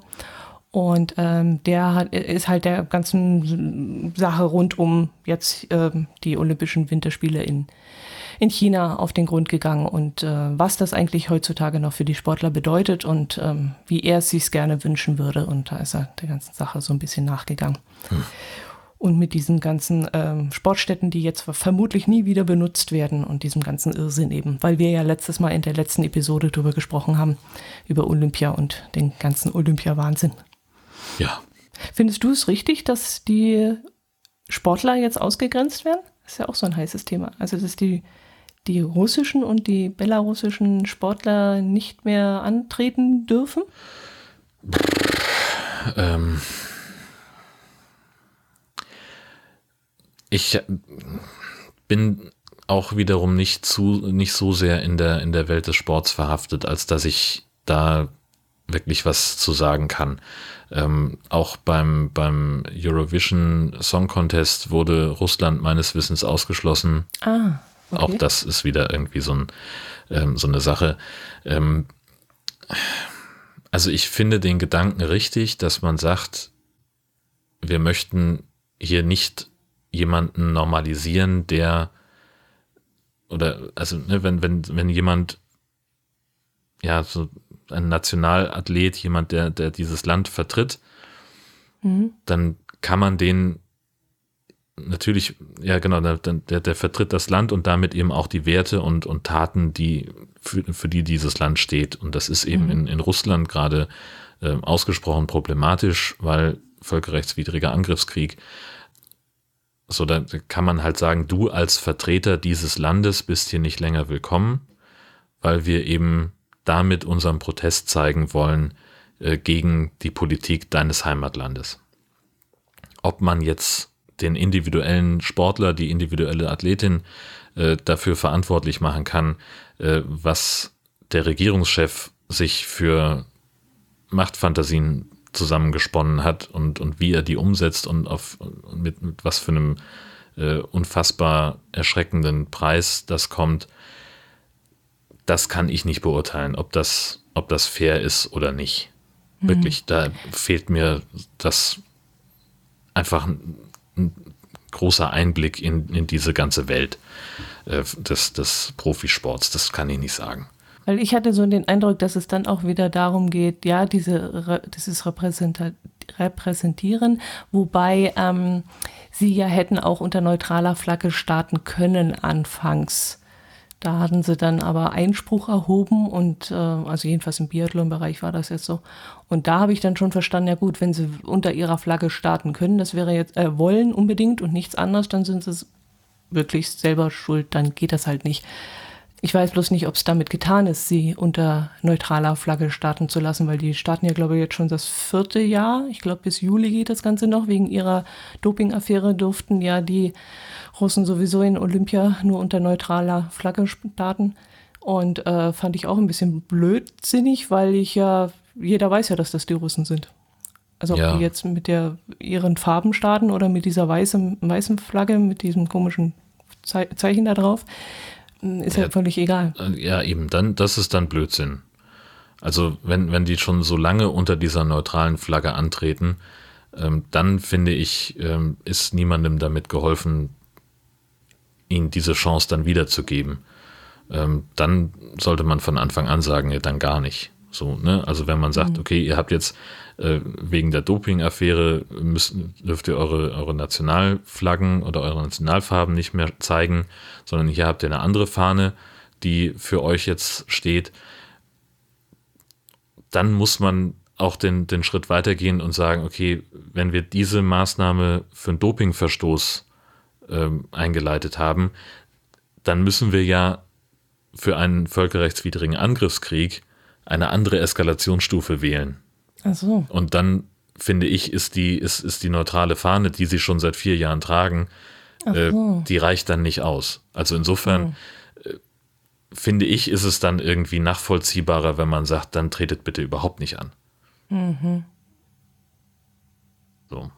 Und ähm, der hat, ist halt der ganzen Sache rund um jetzt äh, die Olympischen Winterspiele in in China auf den Grund gegangen und äh, was das eigentlich heutzutage noch für die Sportler bedeutet und ähm, wie er es sich gerne wünschen würde. Und da ist er der ganzen Sache so ein bisschen nachgegangen. Hm. Und mit diesen ganzen ähm, Sportstätten, die jetzt vermutlich nie wieder benutzt werden und diesem ganzen Irrsinn eben, weil wir ja letztes Mal in der letzten Episode darüber gesprochen haben, über Olympia und den ganzen Olympia-Wahnsinn. Ja. Findest du es richtig, dass die Sportler jetzt ausgegrenzt werden? Das ist ja auch so ein heißes Thema. Also, dass die die russischen und die belarussischen Sportler nicht mehr antreten dürfen? Ähm, ich bin auch wiederum nicht zu nicht so sehr in der in der Welt des Sports verhaftet, als dass ich da wirklich was zu sagen kann. Ähm, auch beim beim Eurovision Song Contest wurde Russland meines Wissens ausgeschlossen. Ah, okay. Auch das ist wieder irgendwie so, ein, ähm, so eine Sache. Ähm, also ich finde den Gedanken richtig, dass man sagt, wir möchten hier nicht jemanden normalisieren, der oder also ne, wenn wenn wenn jemand ja so ein Nationalathlet, jemand der der dieses Land vertritt, Mhm. dann kann man den natürlich ja genau der, der vertritt das Land und damit eben auch die Werte und und Taten, die für, für die dieses Land steht und das ist eben Mhm. in in Russland gerade äh, ausgesprochen problematisch, weil völkerrechtswidriger Angriffskrieg so, da kann man halt sagen, du als Vertreter dieses Landes bist hier nicht länger willkommen, weil wir eben damit unseren Protest zeigen wollen äh, gegen die Politik deines Heimatlandes. Ob man jetzt den individuellen Sportler, die individuelle Athletin äh, dafür verantwortlich machen kann, äh, was der Regierungschef sich für Machtfantasien zusammengesponnen hat und, und wie er die umsetzt und auf mit, mit was für einem äh, unfassbar erschreckenden Preis das kommt, das kann ich nicht beurteilen, ob das, ob das fair ist oder nicht. Wirklich, da fehlt mir das einfach ein, ein großer Einblick in, in diese ganze Welt äh, des, des Profisports. Das kann ich nicht sagen. Weil ich hatte so den Eindruck, dass es dann auch wieder darum geht, ja, diese, dieses Repräsentieren, wobei ähm, sie ja hätten auch unter neutraler Flagge starten können anfangs. Da hatten sie dann aber Einspruch erhoben und äh, also jedenfalls im Biathlon-Bereich war das jetzt so. Und da habe ich dann schon verstanden, ja gut, wenn sie unter ihrer Flagge starten können, das wäre jetzt äh, wollen unbedingt und nichts anderes, dann sind sie wirklich selber schuld, dann geht das halt nicht. Ich weiß bloß nicht, ob es damit getan ist, sie unter neutraler Flagge starten zu lassen, weil die starten ja, glaube ich, jetzt schon das vierte Jahr. Ich glaube, bis Juli geht das Ganze noch. Wegen ihrer Dopingaffäre durften ja die Russen sowieso in Olympia nur unter neutraler Flagge starten. Und äh, fand ich auch ein bisschen blödsinnig, weil ich ja, jeder weiß ja, dass das die Russen sind. Also ob Ja. die jetzt mit der ihren Farben starten oder mit dieser weißen, weißen Flagge, mit diesem komischen Zei Zeichen da drauf, mh, ist ja, Ja. völlig egal. Äh, Ja, eben, dann, das ist dann Blödsinn. Also, wenn, wenn die schon so lange unter dieser neutralen Flagge antreten, ähm, dann finde ich, ähm, ist niemandem damit geholfen, ihnen diese Chance dann wiederzugeben. Ähm, dann sollte man von Anfang an sagen, ja, dann gar nicht. So, ne? Also wenn man sagt, okay, ihr habt jetzt äh, wegen der Doping-Affäre dürft ihr eure, eure Nationalflaggen oder eure Nationalfarben nicht mehr zeigen, sondern hier habt ihr eine andere Fahne, die für euch jetzt steht, dann muss man auch den, den Schritt weitergehen und sagen, okay, wenn wir diese Maßnahme für einen Dopingverstoß ähm, eingeleitet haben, dann müssen wir ja für einen völkerrechtswidrigen Angriffskrieg eine andere Eskalationsstufe wählen. Ach so. Und dann finde ich, ist die, ist, ist die neutrale Fahne, die sie schon seit vier Jahren tragen, äh, so. die reicht dann nicht aus. Also insofern äh, finde ich, ist es dann irgendwie nachvollziehbarer, wenn man sagt, dann tretet bitte überhaupt nicht an. So.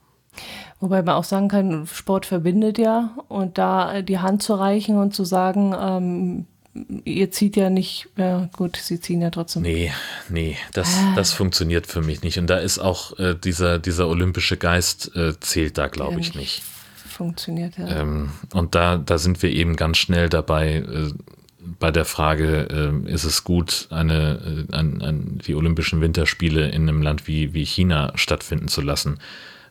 Wobei man auch sagen kann, Sport verbindet ja und da äh, die Hand zu reichen und zu sagen, ähm, ihr zieht ja nicht, ja gut, sie ziehen ja trotzdem. Nee, nee, das, Ah. das funktioniert für mich nicht. Und da ist auch äh, dieser, dieser olympische Geist äh, zählt da, glaube Der ich, nicht. Funktioniert ja. Ähm, und da, da sind wir eben ganz schnell dabei, äh, bei der Frage, äh, ist es gut, eine, äh, ein, ein, die Olympischen Winterspiele in einem Land wie, wie China stattfinden zu lassen,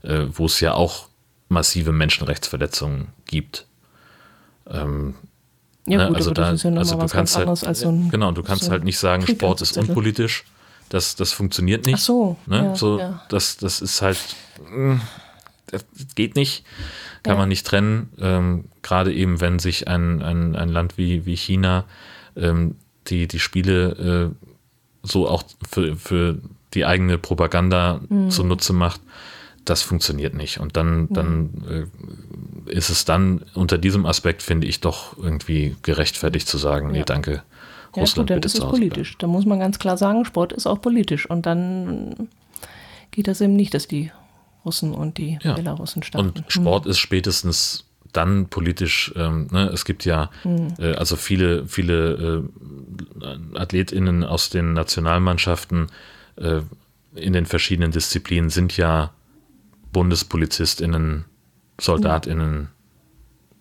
äh, wo es ja auch massive Menschenrechtsverletzungen gibt. Ähm, ja ne, gut, also da, ja also du kannst halt, als so ein genau, du kannst so halt nicht sagen, Sport ist unpolitisch. Das, das funktioniert nicht. Ach so, Ne? ja, so ja. Das, das ist halt, mh, das geht nicht, kann man nicht trennen. Ähm, Gerade eben, wenn sich ein, ein, ein Land wie, wie China ähm, die, die Spiele äh, so auch für, für die eigene Propaganda mhm. zunutze macht, das funktioniert nicht. Und dann, dann äh, ist es dann unter diesem Aspekt, finde ich, doch irgendwie gerechtfertigt zu sagen, ja. nee, danke. Ja, Russland gut, dann ist es politisch. Da muss man ganz klar sagen, Sport ist auch politisch. Und dann geht das eben nicht, dass die Russen und die ja. Belarussen starten. Und Sport mhm. ist spätestens dann politisch, ähm, ne, es gibt ja mhm. äh, also viele, viele äh, AthletInnen aus den Nationalmannschaften äh, in den verschiedenen Disziplinen sind ja BundespolizistInnen, SoldatInnen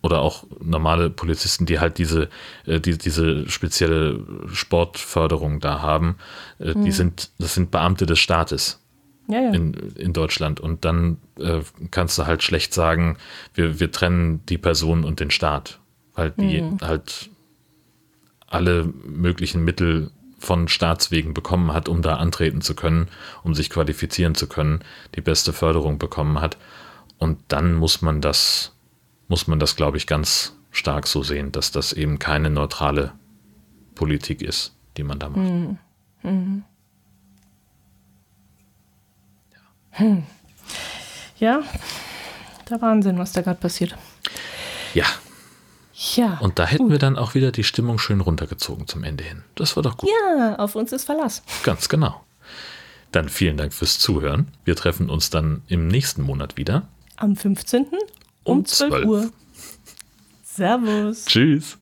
oder auch normale Polizisten, die halt diese, äh, die, diese spezielle Sportförderung da haben, äh, mhm. die sind, das sind Beamte des Staates ja, ja. In, in Deutschland. Und dann äh, kannst du halt schlecht sagen, wir, wir trennen die Person und den Staat, weil die mhm. halt alle möglichen Mittel von Staatswegen bekommen hat, um da antreten zu können, um sich qualifizieren zu können, die beste Förderung bekommen hat. Und dann muss man das, muss man das, glaube ich, ganz stark so sehen, dass das eben keine neutrale Politik ist, die man da macht. Mhm. Mhm. Hm. Ja, der Wahnsinn, was da gerade passiert. Ja. Ja. Und da hätten gut. wir dann auch wieder die Stimmung schön runtergezogen zum Ende hin. Das war doch gut. Ja, auf uns ist Verlass. Ganz genau. Dann vielen Dank fürs Zuhören. Wir treffen uns dann im nächsten Monat wieder. Am 15. um, um 12 Uhr. Servus. Tschüss.